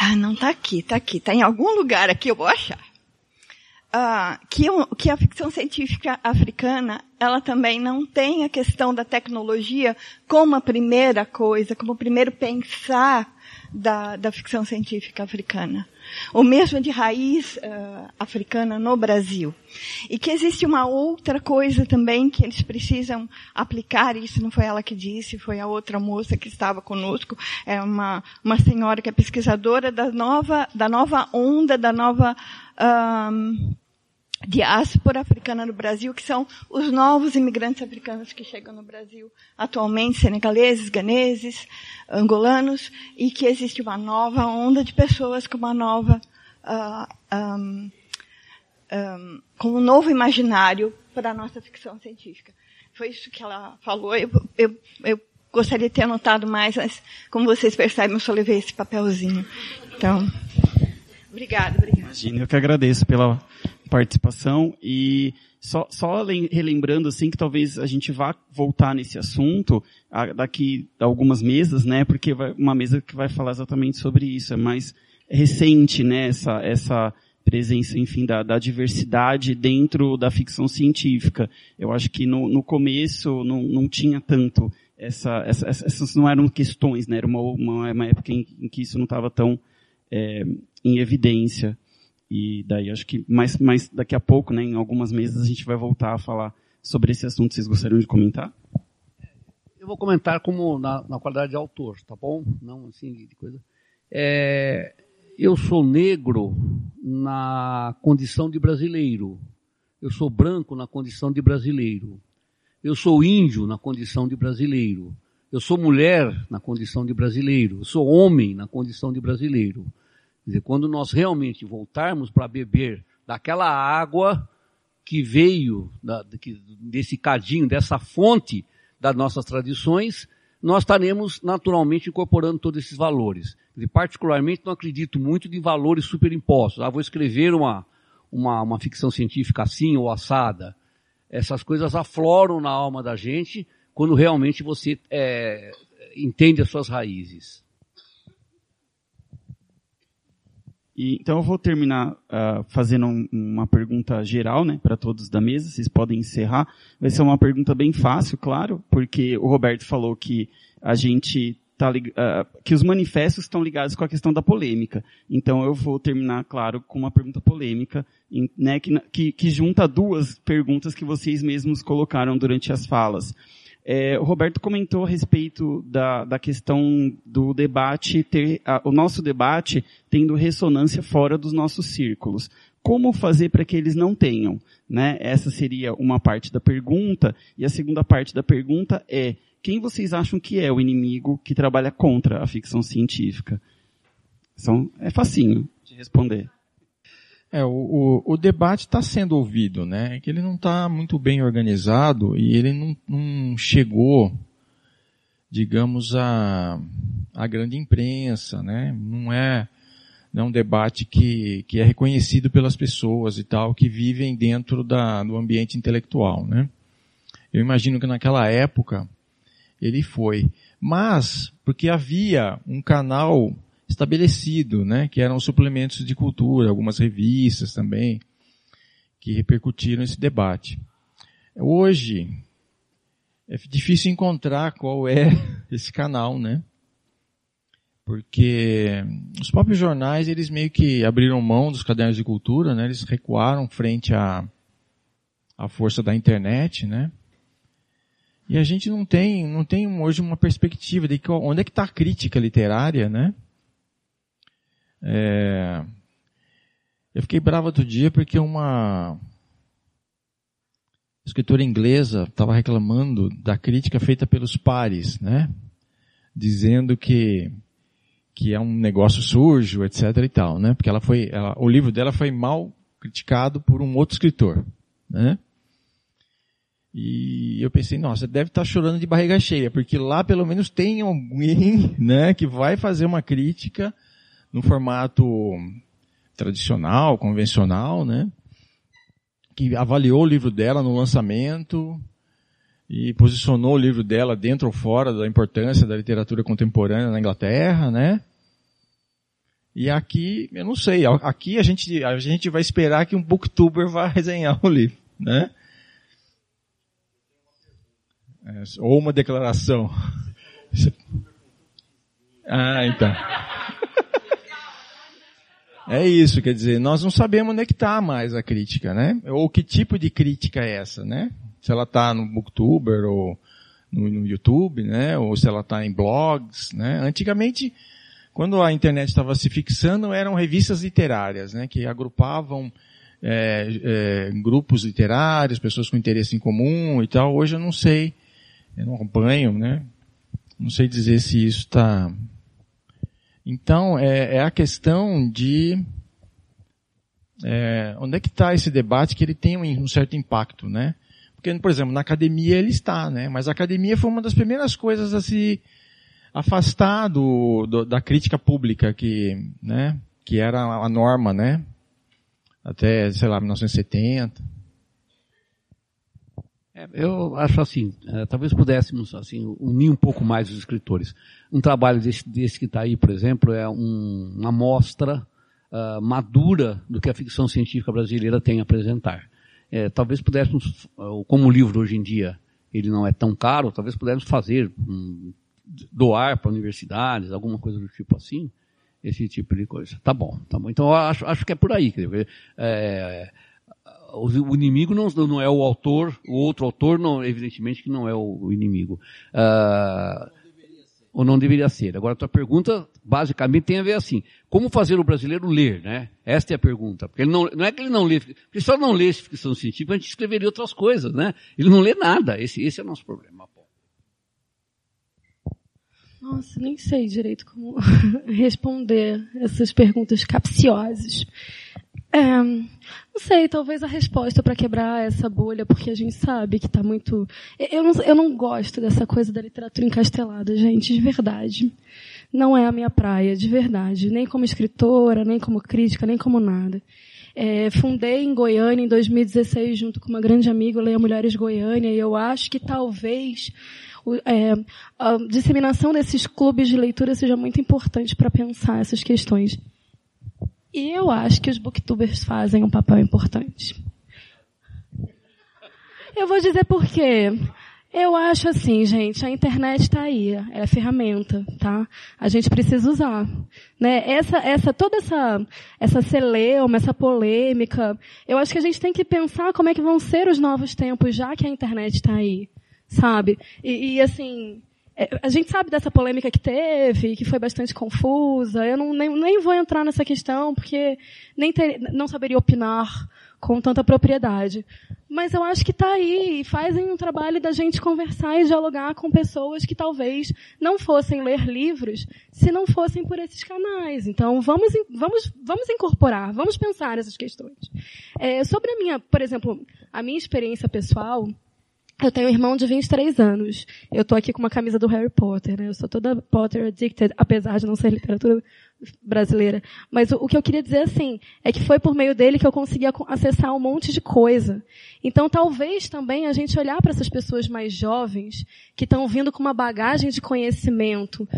Speaker 10: ah, não está aqui, está aqui, está em algum lugar aqui, eu vou achar. Ah, que, que a ficção científica africana, ela também não tem a questão da tecnologia como a primeira coisa, como o primeiro pensar da, da ficção científica africana. Ou mesmo de raiz uh, africana no Brasil. E que existe uma outra coisa também que eles precisam aplicar, isso não foi ela que disse, foi a outra moça que estava conosco, é uma, uma senhora que é pesquisadora da nova, da nova onda, da nova um, diáspora africana no Brasil, que são os novos imigrantes africanos que chegam no Brasil atualmente, senegaleses, ganeses, angolanos, e que existe uma nova onda de pessoas com uma nova, uh, um, um, com um novo imaginário para a nossa ficção científica. Foi isso que ela falou. Eu, eu, eu gostaria de ter anotado mais, mas como vocês percebem, eu só levei esse papelzinho. Então, obrigada, obrigada.
Speaker 3: Imagina, eu que agradeço pela participação e só, só relembrando assim que talvez a gente vá voltar nesse assunto daqui a algumas mesas, né? Porque vai, uma mesa que vai falar exatamente sobre isso, é mais recente, né? Essa, essa presença, enfim, da, da diversidade dentro da ficção científica. Eu acho que no, no começo não, não tinha tanto essa, essa, essas não eram questões, né? Era uma, uma, uma época em, em, que isso não estava tão é, em evidência. E daí acho que mais, mais daqui a pouco, né, em algumas mesas, a gente vai voltar a falar sobre esse assunto. Vocês gostariam de comentar?
Speaker 6: Eu vou comentar como na, na qualidade de autor, tá bom? Não assim de coisa. É, eu sou negro na condição de brasileiro. Eu sou branco na condição de brasileiro. Eu sou índio na condição de brasileiro. Eu sou mulher na condição de brasileiro. Eu sou homem na condição de brasileiro. Quer dizer, quando nós realmente voltarmos para beber daquela água que veio da, desse cadinho, dessa fonte das nossas tradições, nós estaremos naturalmente incorporando todos esses valores. Dizer, particularmente, não acredito muito de valores superimpostos. Ah, vou escrever uma, uma, uma ficção científica assim ou assada essas coisas afloram na alma da gente quando realmente você é, entende as suas raízes.
Speaker 3: E, então eu vou terminar uh, fazendo um, uma pergunta geral, né, para todos da mesa. Vocês podem encerrar. Vai ser uma pergunta bem fácil, claro, porque o Roberto falou que a gente tá, uh, que os manifestos estão ligados com a questão da polêmica. Então eu vou terminar, claro, com uma pergunta polêmica, né, que, que, que, junta duas perguntas que vocês mesmos colocaram durante as falas. É, o Roberto comentou a respeito da, da questão do debate ter, a, o nosso debate tendo ressonância fora dos nossos círculos. Como fazer para que eles não tenham? Né? Essa seria uma parte da pergunta. E a segunda parte da pergunta é, quem vocês acham que é o inimigo que trabalha contra a ficção científica? São, é facinho de responder.
Speaker 5: É, o, o, o debate está sendo ouvido, né? É que ele não está muito bem organizado e ele não, não chegou, digamos, à, à grande imprensa, né? Não é, não é um debate que, que é reconhecido pelas pessoas e tal, que vivem dentro da, do ambiente intelectual, né? Eu imagino que naquela época ele foi. Mas, porque havia um canal estabelecido, né, que eram os suplementos de cultura, algumas revistas também, que repercutiram esse debate. Hoje, é difícil encontrar qual é esse canal, né? Porque os próprios jornais, eles meio que abriram mão dos cadernos de cultura, né? Eles recuaram frente à, à força da internet, né? E a gente não tem, não tem hoje uma perspectiva de que, onde é que está a crítica literária, né? É... Eu fiquei bravo outro dia porque uma escritora inglesa estava reclamando da crítica feita pelos pares, né? Dizendo que que é um negócio sujo, etc e tal, né? Porque ela foi, ela, o livro dela foi mal criticado por um outro escritor, né? E eu pensei, nossa, deve estar tá chorando de barriga cheia, porque lá pelo menos tem alguém, né, que vai fazer uma crítica no formato tradicional, convencional, né, que avaliou o livro dela no lançamento e posicionou o livro dela dentro ou fora da importância da literatura contemporânea na Inglaterra, né? E aqui, eu não sei, aqui a gente, a gente vai esperar que um booktuber vá resenhar o livro, né? É, ou uma declaração. Ah, então. É isso, quer dizer, nós não sabemos onde é que está mais a crítica, né? Ou que tipo de crítica é essa, né? Se ela está no Booktuber ou no, YouTube, né? Ou se ela está em blogs, né? Antigamente, quando a internet estava se fixando, eram revistas literárias, né? Que agrupavam é, é, grupos literários, pessoas com interesse em comum e tal. Hoje eu não sei eu não acompanho, né? Não sei dizer se isso está. Então, é, é, a questão de é, onde é que está esse debate que ele tem um, um, certo impacto, né? Porque, por exemplo, na academia ele está, né? Mas a academia foi uma das primeiras coisas a se afastar do, do, da crítica pública que, né? Que era a norma, né? Até, sei lá, 1970.
Speaker 6: É, eu acho assim, é, talvez pudéssemos assim unir um pouco mais os escritores. Um trabalho desse, desse que está aí, por exemplo, é um, uma amostra uh, madura do que a ficção científica brasileira tem a apresentar. É, talvez pudéssemos, uh, como o livro hoje em dia ele não é tão caro, talvez pudéssemos fazer, um, doar para universidades, alguma coisa do tipo assim, esse tipo de coisa. Tá bom, tá bom. Então acho, acho que é por aí. É, o inimigo não, não é o autor, o outro autor, não, evidentemente que não é o inimigo. Uh, ou não deveria ser. Agora, a tua pergunta, basicamente, tem a ver assim, como fazer o brasileiro ler, né? Esta é a pergunta. Porque ele não, não é que ele não lê, porque se ele não lê ficção científica, a gente escreveria outras coisas, né? Ele não lê nada, esse, esse é o nosso problema.
Speaker 4: Nossa, nem sei direito como responder essas perguntas capciosas. É, não sei, talvez a resposta para quebrar essa bolha, porque a gente sabe que está muito. Eu não, eu não gosto dessa coisa da literatura encastelada, gente, de verdade. Não é a minha praia, de verdade. Nem como escritora, nem como crítica, nem como nada. É, fundei em Goiânia em 2016 junto com uma grande amiga, Leia Mulheres Goiânia, e eu acho que talvez é, a disseminação desses clubes de leitura seja muito importante para pensar essas questões. E eu acho que os booktubers fazem um papel importante. Eu vou dizer por quê. Eu acho assim, gente, a internet está aí, é a ferramenta, tá? A gente precisa usar, né? Essa, essa, toda essa, essa celeuma, essa polêmica, eu acho que a gente tem que pensar como é que vão ser os novos tempos, já que a internet está aí, sabe? E, e assim, a gente sabe dessa polêmica que teve, que foi bastante confusa. Eu não, nem, nem vou entrar nessa questão, porque nem ter, não saberia opinar com tanta propriedade. Mas eu acho que está aí fazem um trabalho da gente conversar e dialogar com pessoas que talvez não fossem ler livros se não fossem por esses canais. Então vamos, vamos, vamos incorporar, vamos pensar essas questões. É, sobre a minha, por exemplo, a minha experiência pessoal, eu tenho um irmão de 23 anos. Eu tô aqui com uma camisa do Harry Potter, né? Eu sou toda Potter addicted, apesar de não ser literatura brasileira. Mas o, o, que eu queria dizer assim, é que foi por meio dele que eu consegui acessar um monte de coisa. Então talvez também a gente olhar para essas pessoas mais jovens, que estão vindo com uma bagagem de conhecimento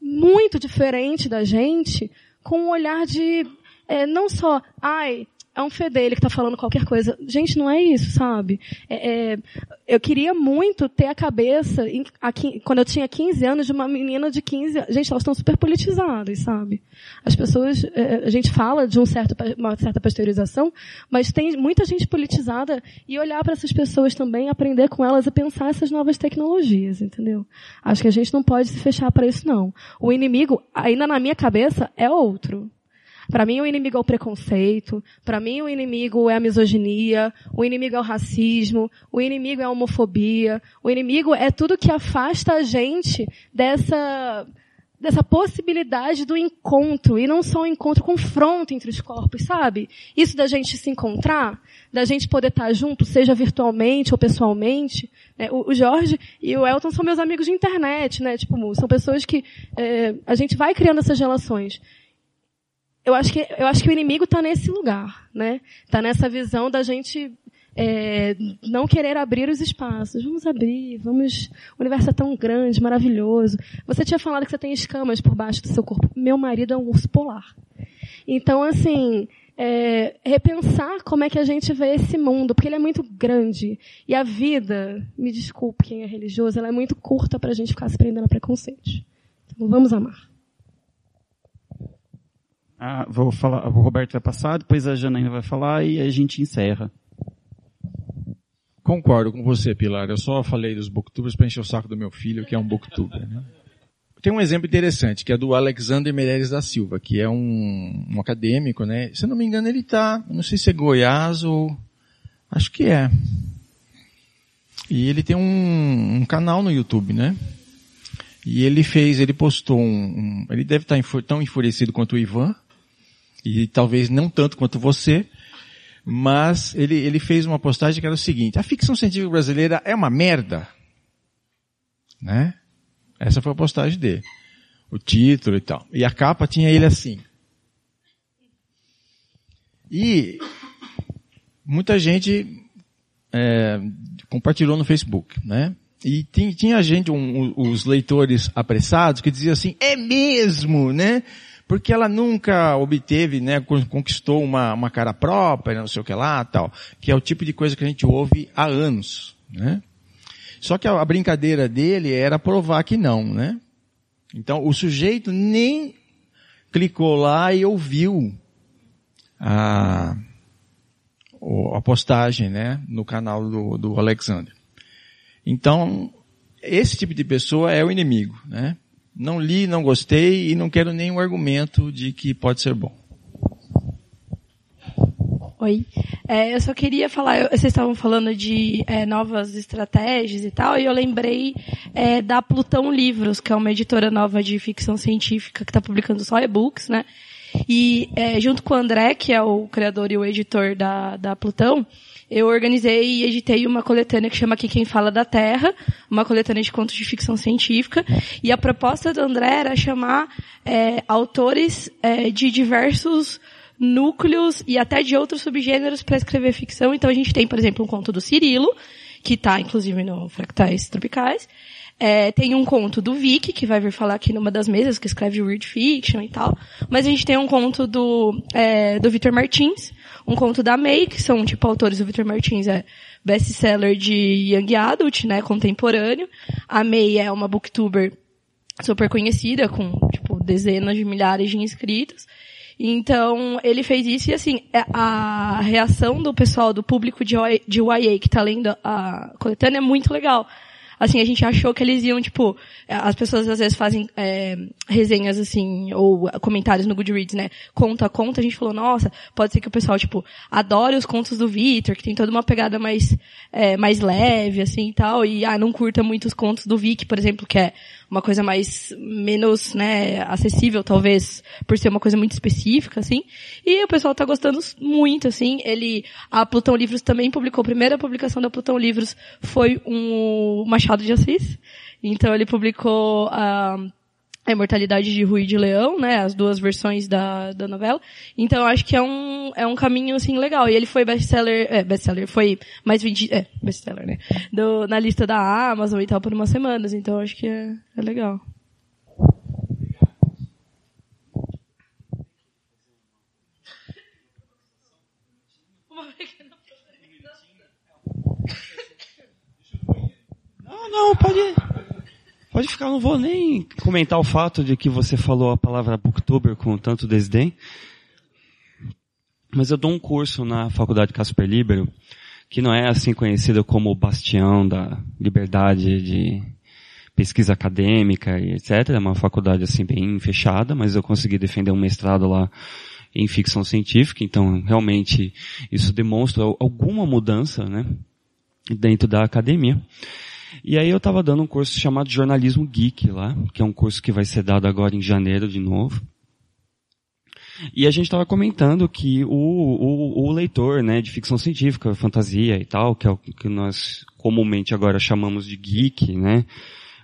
Speaker 4: muito diferente da gente, com um olhar de, é, não só, ai, é um fedelho que está falando qualquer coisa. Gente, não é isso, sabe? É, é, eu queria muito ter a cabeça, em, quando eu tinha 15 anos, de uma menina de 15 anos. Gente, elas estão super politizadas, sabe? As pessoas, é, a gente fala de um certo, uma certa pasteurização, mas tem muita gente politizada e olhar para essas pessoas também, aprender com elas e pensar essas novas tecnologias, entendeu? Acho que a gente não pode se fechar para isso, não. O inimigo, ainda na minha cabeça, é outro. Para mim o inimigo é o preconceito, para mim o inimigo é a misoginia, o inimigo é o racismo, o inimigo é a homofobia, o inimigo é tudo que afasta a gente dessa dessa possibilidade do encontro, e não só o encontro, confronto entre os corpos, sabe? Isso da gente se encontrar, da gente poder estar junto, seja virtualmente ou pessoalmente. Né? O, o, Jorge e o Elton são meus amigos de internet, né? Tipo, são pessoas que é, a gente vai criando essas relações eu acho que eu acho que o inimigo está nesse lugar, né? Está nessa visão da gente é, não querer abrir os espaços. Vamos abrir, vamos. O universo é tão grande, maravilhoso. Você tinha falado que você tem escamas por baixo do seu corpo. Meu marido é um urso polar. Então, assim, é, repensar como é que a gente vê esse mundo, porque ele é muito grande. E a vida, me desculpe quem é religioso, ela é muito curta para a gente ficar se prendendo a preconceitos. Então, vamos amar.
Speaker 3: Ah, vou falar, o Roberto vai passar, depois a Janaína vai falar e a gente encerra.
Speaker 5: Concordo com você, Pilar. Eu só falei dos booktubers para encher o saco do meu filho, que é um booktuber. Né? Tem um exemplo interessante, que é do Alexander Meirelles da Silva, que é um, um acadêmico, né? Se eu não me engano, ele está, não sei se é Goiás ou... Acho que é. E ele tem um, um canal no YouTube, né? E ele fez, ele postou um, um ele deve estar tá tão enfurecido quanto o Ivan, e talvez não tanto quanto você, mas ele, ele fez uma postagem que era o seguinte, a ficção científica brasileira é uma merda. Né? Essa foi a postagem dele. O título e tal. E a capa tinha ele assim. E muita gente é, compartilhou no Facebook, né? E tinha, gente, um, os leitores apressados, que diziam assim, é mesmo, né? Porque ela nunca obteve, né, conquistou uma, uma cara própria, não sei o que lá, tal, que é o tipo de coisa que a gente ouve há anos, né? Só que a, a brincadeira dele era provar que não, né? Então o sujeito nem clicou lá e ouviu a, a postagem, né, no canal do, do Alexander. Então, esse tipo de pessoa é o inimigo, né? Não li, não gostei e não quero nenhum argumento de que pode ser bom.
Speaker 11: Oi. É, eu só queria falar, vocês estavam falando de é, novas estratégias e tal, e eu lembrei é, da Plutão Livros, que é uma editora nova de ficção científica que está publicando só e-books, né? E é, junto com o André, que é o criador e o editor da, da Plutão, eu organizei e editei uma coletânea que chama Aqui Quem Fala da Terra, uma coletânea de contos de ficção científica. E a proposta do André era chamar é, autores é, de diversos núcleos e até de outros subgêneros para escrever ficção. Então a gente tem, por exemplo, um conto do Cirilo, que está inclusive no Fractais Tropicais. É, tem um conto do Vic, que vai vir falar aqui numa das mesas, que escreve weird fiction e tal. Mas a gente tem um conto do, é, do Victor Martins, um conto da May, que são, tipo, autores do Victor Martins, é best-seller de Young Adult, né, contemporâneo. A May é uma booktuber super conhecida, com, tipo, dezenas de milhares de inscritos. Então, ele fez isso e assim, é, a reação do pessoal, do público de, de YA que tá lendo a coletânea é muito legal assim, a gente achou que eles iam, tipo, as pessoas às vezes fazem é, resenhas assim, ou comentários no Goodreads, né? Conta a conta, a gente falou, nossa, pode ser que o pessoal, tipo, adore os contos do Victor, que tem toda uma pegada mais, é, mais leve, assim e tal, e ah, não curta muito os contos do Vic, por exemplo, que é uma coisa mais, menos, né, acessível, talvez, por ser uma coisa muito específica, assim. E o pessoal tá gostando muito, assim. Ele, a Plutão Livros também publicou, a primeira publicação da Plutão Livros foi um Machado de Assis. Então ele publicou a, a Imortalidade de Rui de Leão, né, as duas versões da, da novela. Então acho que é um, é um caminho, assim, legal. E ele foi best-seller, é, best-seller, foi mais vendido, é, best-seller, né, do, na lista da Amazon e tal por umas semanas. Então acho que é, é legal.
Speaker 12: Não, não, pode. Pode ficar, não vou nem comentar o fato de que você falou a palavra booktuber com tanto desdém. Mas eu dou um curso na Faculdade Casper Libero, que não é assim conhecido como o bastião da liberdade de pesquisa acadêmica e etc. É uma faculdade assim bem fechada, mas eu consegui defender um mestrado lá em ficção científica, então realmente isso demonstra alguma mudança, né, dentro da academia. E aí eu estava dando um curso chamado Jornalismo Geek lá, que é um curso que vai ser dado agora em janeiro de novo. E a gente estava comentando que o, o, o, leitor né, de ficção científica, fantasia e tal, que é o que nós comumente agora chamamos de geek, né?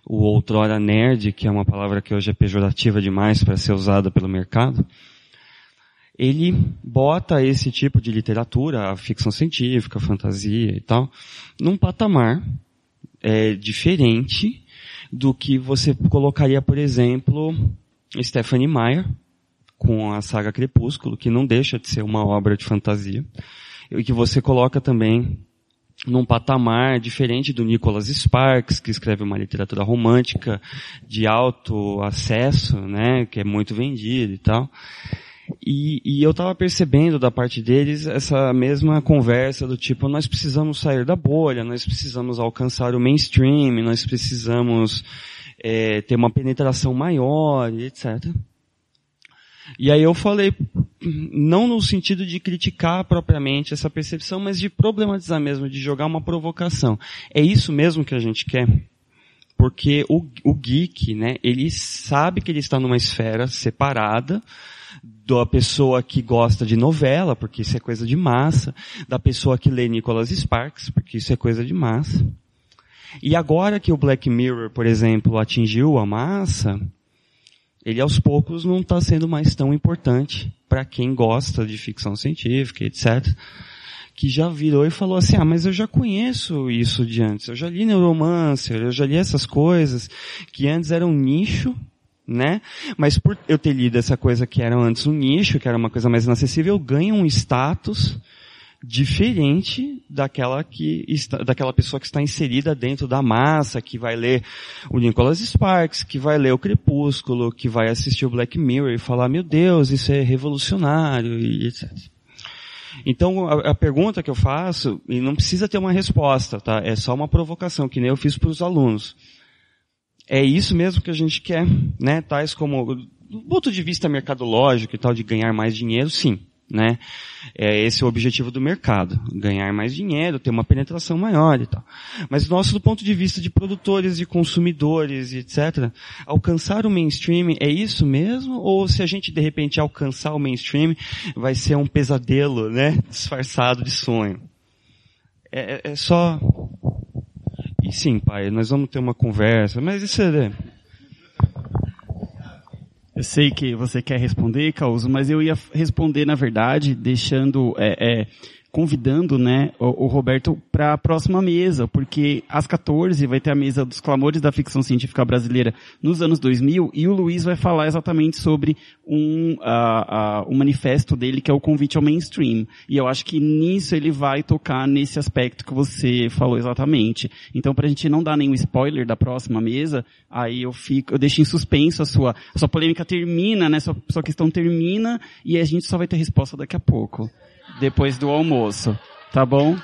Speaker 12: O outrora nerd, que é uma palavra que hoje é pejorativa demais para ser usada pelo mercado. Ele bota esse tipo de literatura, a ficção científica, a fantasia e tal, num patamar é, diferente do que você colocaria, por exemplo, Stephanie Meyer, com a saga Crepúsculo, que não deixa de ser uma obra de fantasia, e que você coloca também num patamar diferente do Nicholas Sparks, que escreve uma literatura romântica de alto acesso, né, que é muito vendida e tal. E, e eu estava percebendo da parte deles essa mesma conversa do tipo, nós precisamos sair da bolha, nós precisamos alcançar o mainstream, nós precisamos é, ter uma penetração maior, etc. E aí eu falei, não no sentido de criticar propriamente essa percepção, mas de problematizar mesmo, de jogar uma provocação. É isso mesmo que a gente quer? Porque o, o geek, né, ele sabe que ele está numa esfera separada, da pessoa que gosta de novela, porque isso é coisa de massa, da pessoa que lê Nicholas Sparks, porque isso é coisa de massa. E agora que o Black Mirror, por exemplo, atingiu a massa, ele aos poucos não está sendo mais tão importante para quem gosta de ficção científica, etc. Que já virou e falou assim, ah, mas eu já conheço isso de antes, eu já li Neuromancer, eu já li essas coisas, que antes eram um nicho, né? Mas por eu ter lido essa coisa que era antes um nicho, que era uma coisa mais inacessível, eu ganho um status diferente daquela que está, daquela pessoa que está inserida dentro da massa, que vai ler o Nicholas Sparks, que vai ler o Crepúsculo, que vai assistir o Black Mirror e falar, meu Deus, isso é revolucionário e etc. Então, a, a, pergunta que eu faço, e não precisa ter uma resposta, tá? É só uma provocação, que nem eu fiz para os alunos. É isso mesmo que a gente quer, né? Tais como, do ponto de vista mercadológico e tal, de ganhar mais dinheiro, sim né? É esse é o objetivo do mercado, ganhar mais dinheiro, ter uma penetração maior e tal. Mas nosso do ponto de vista de produtores, de consumidores, etc, alcançar o mainstream é isso mesmo ou se a gente de repente alcançar o mainstream vai ser um pesadelo, né, disfarçado de sonho? É, é, é só e sim, pai, nós vamos ter uma conversa, mas isso é eu sei que você quer responder, Causo, mas eu ia responder, na verdade, deixando é, é, convidando né, o, o Roberto para a próxima mesa, porque às 14 vai ter a mesa dos clamores da ficção científica brasileira nos anos 2000 e o Luiz vai falar exatamente sobre um, uh, uh, um manifesto dele que é o convite ao mainstream. E eu acho que nisso ele vai tocar nesse aspecto que você falou exatamente. Então, para a gente não dar nenhum spoiler da próxima mesa, aí eu fico, eu deixo em suspenso a sua, a sua polêmica termina, né? Sua, sua questão termina e a gente só vai ter resposta daqui a pouco depois do almoço. Tá bom?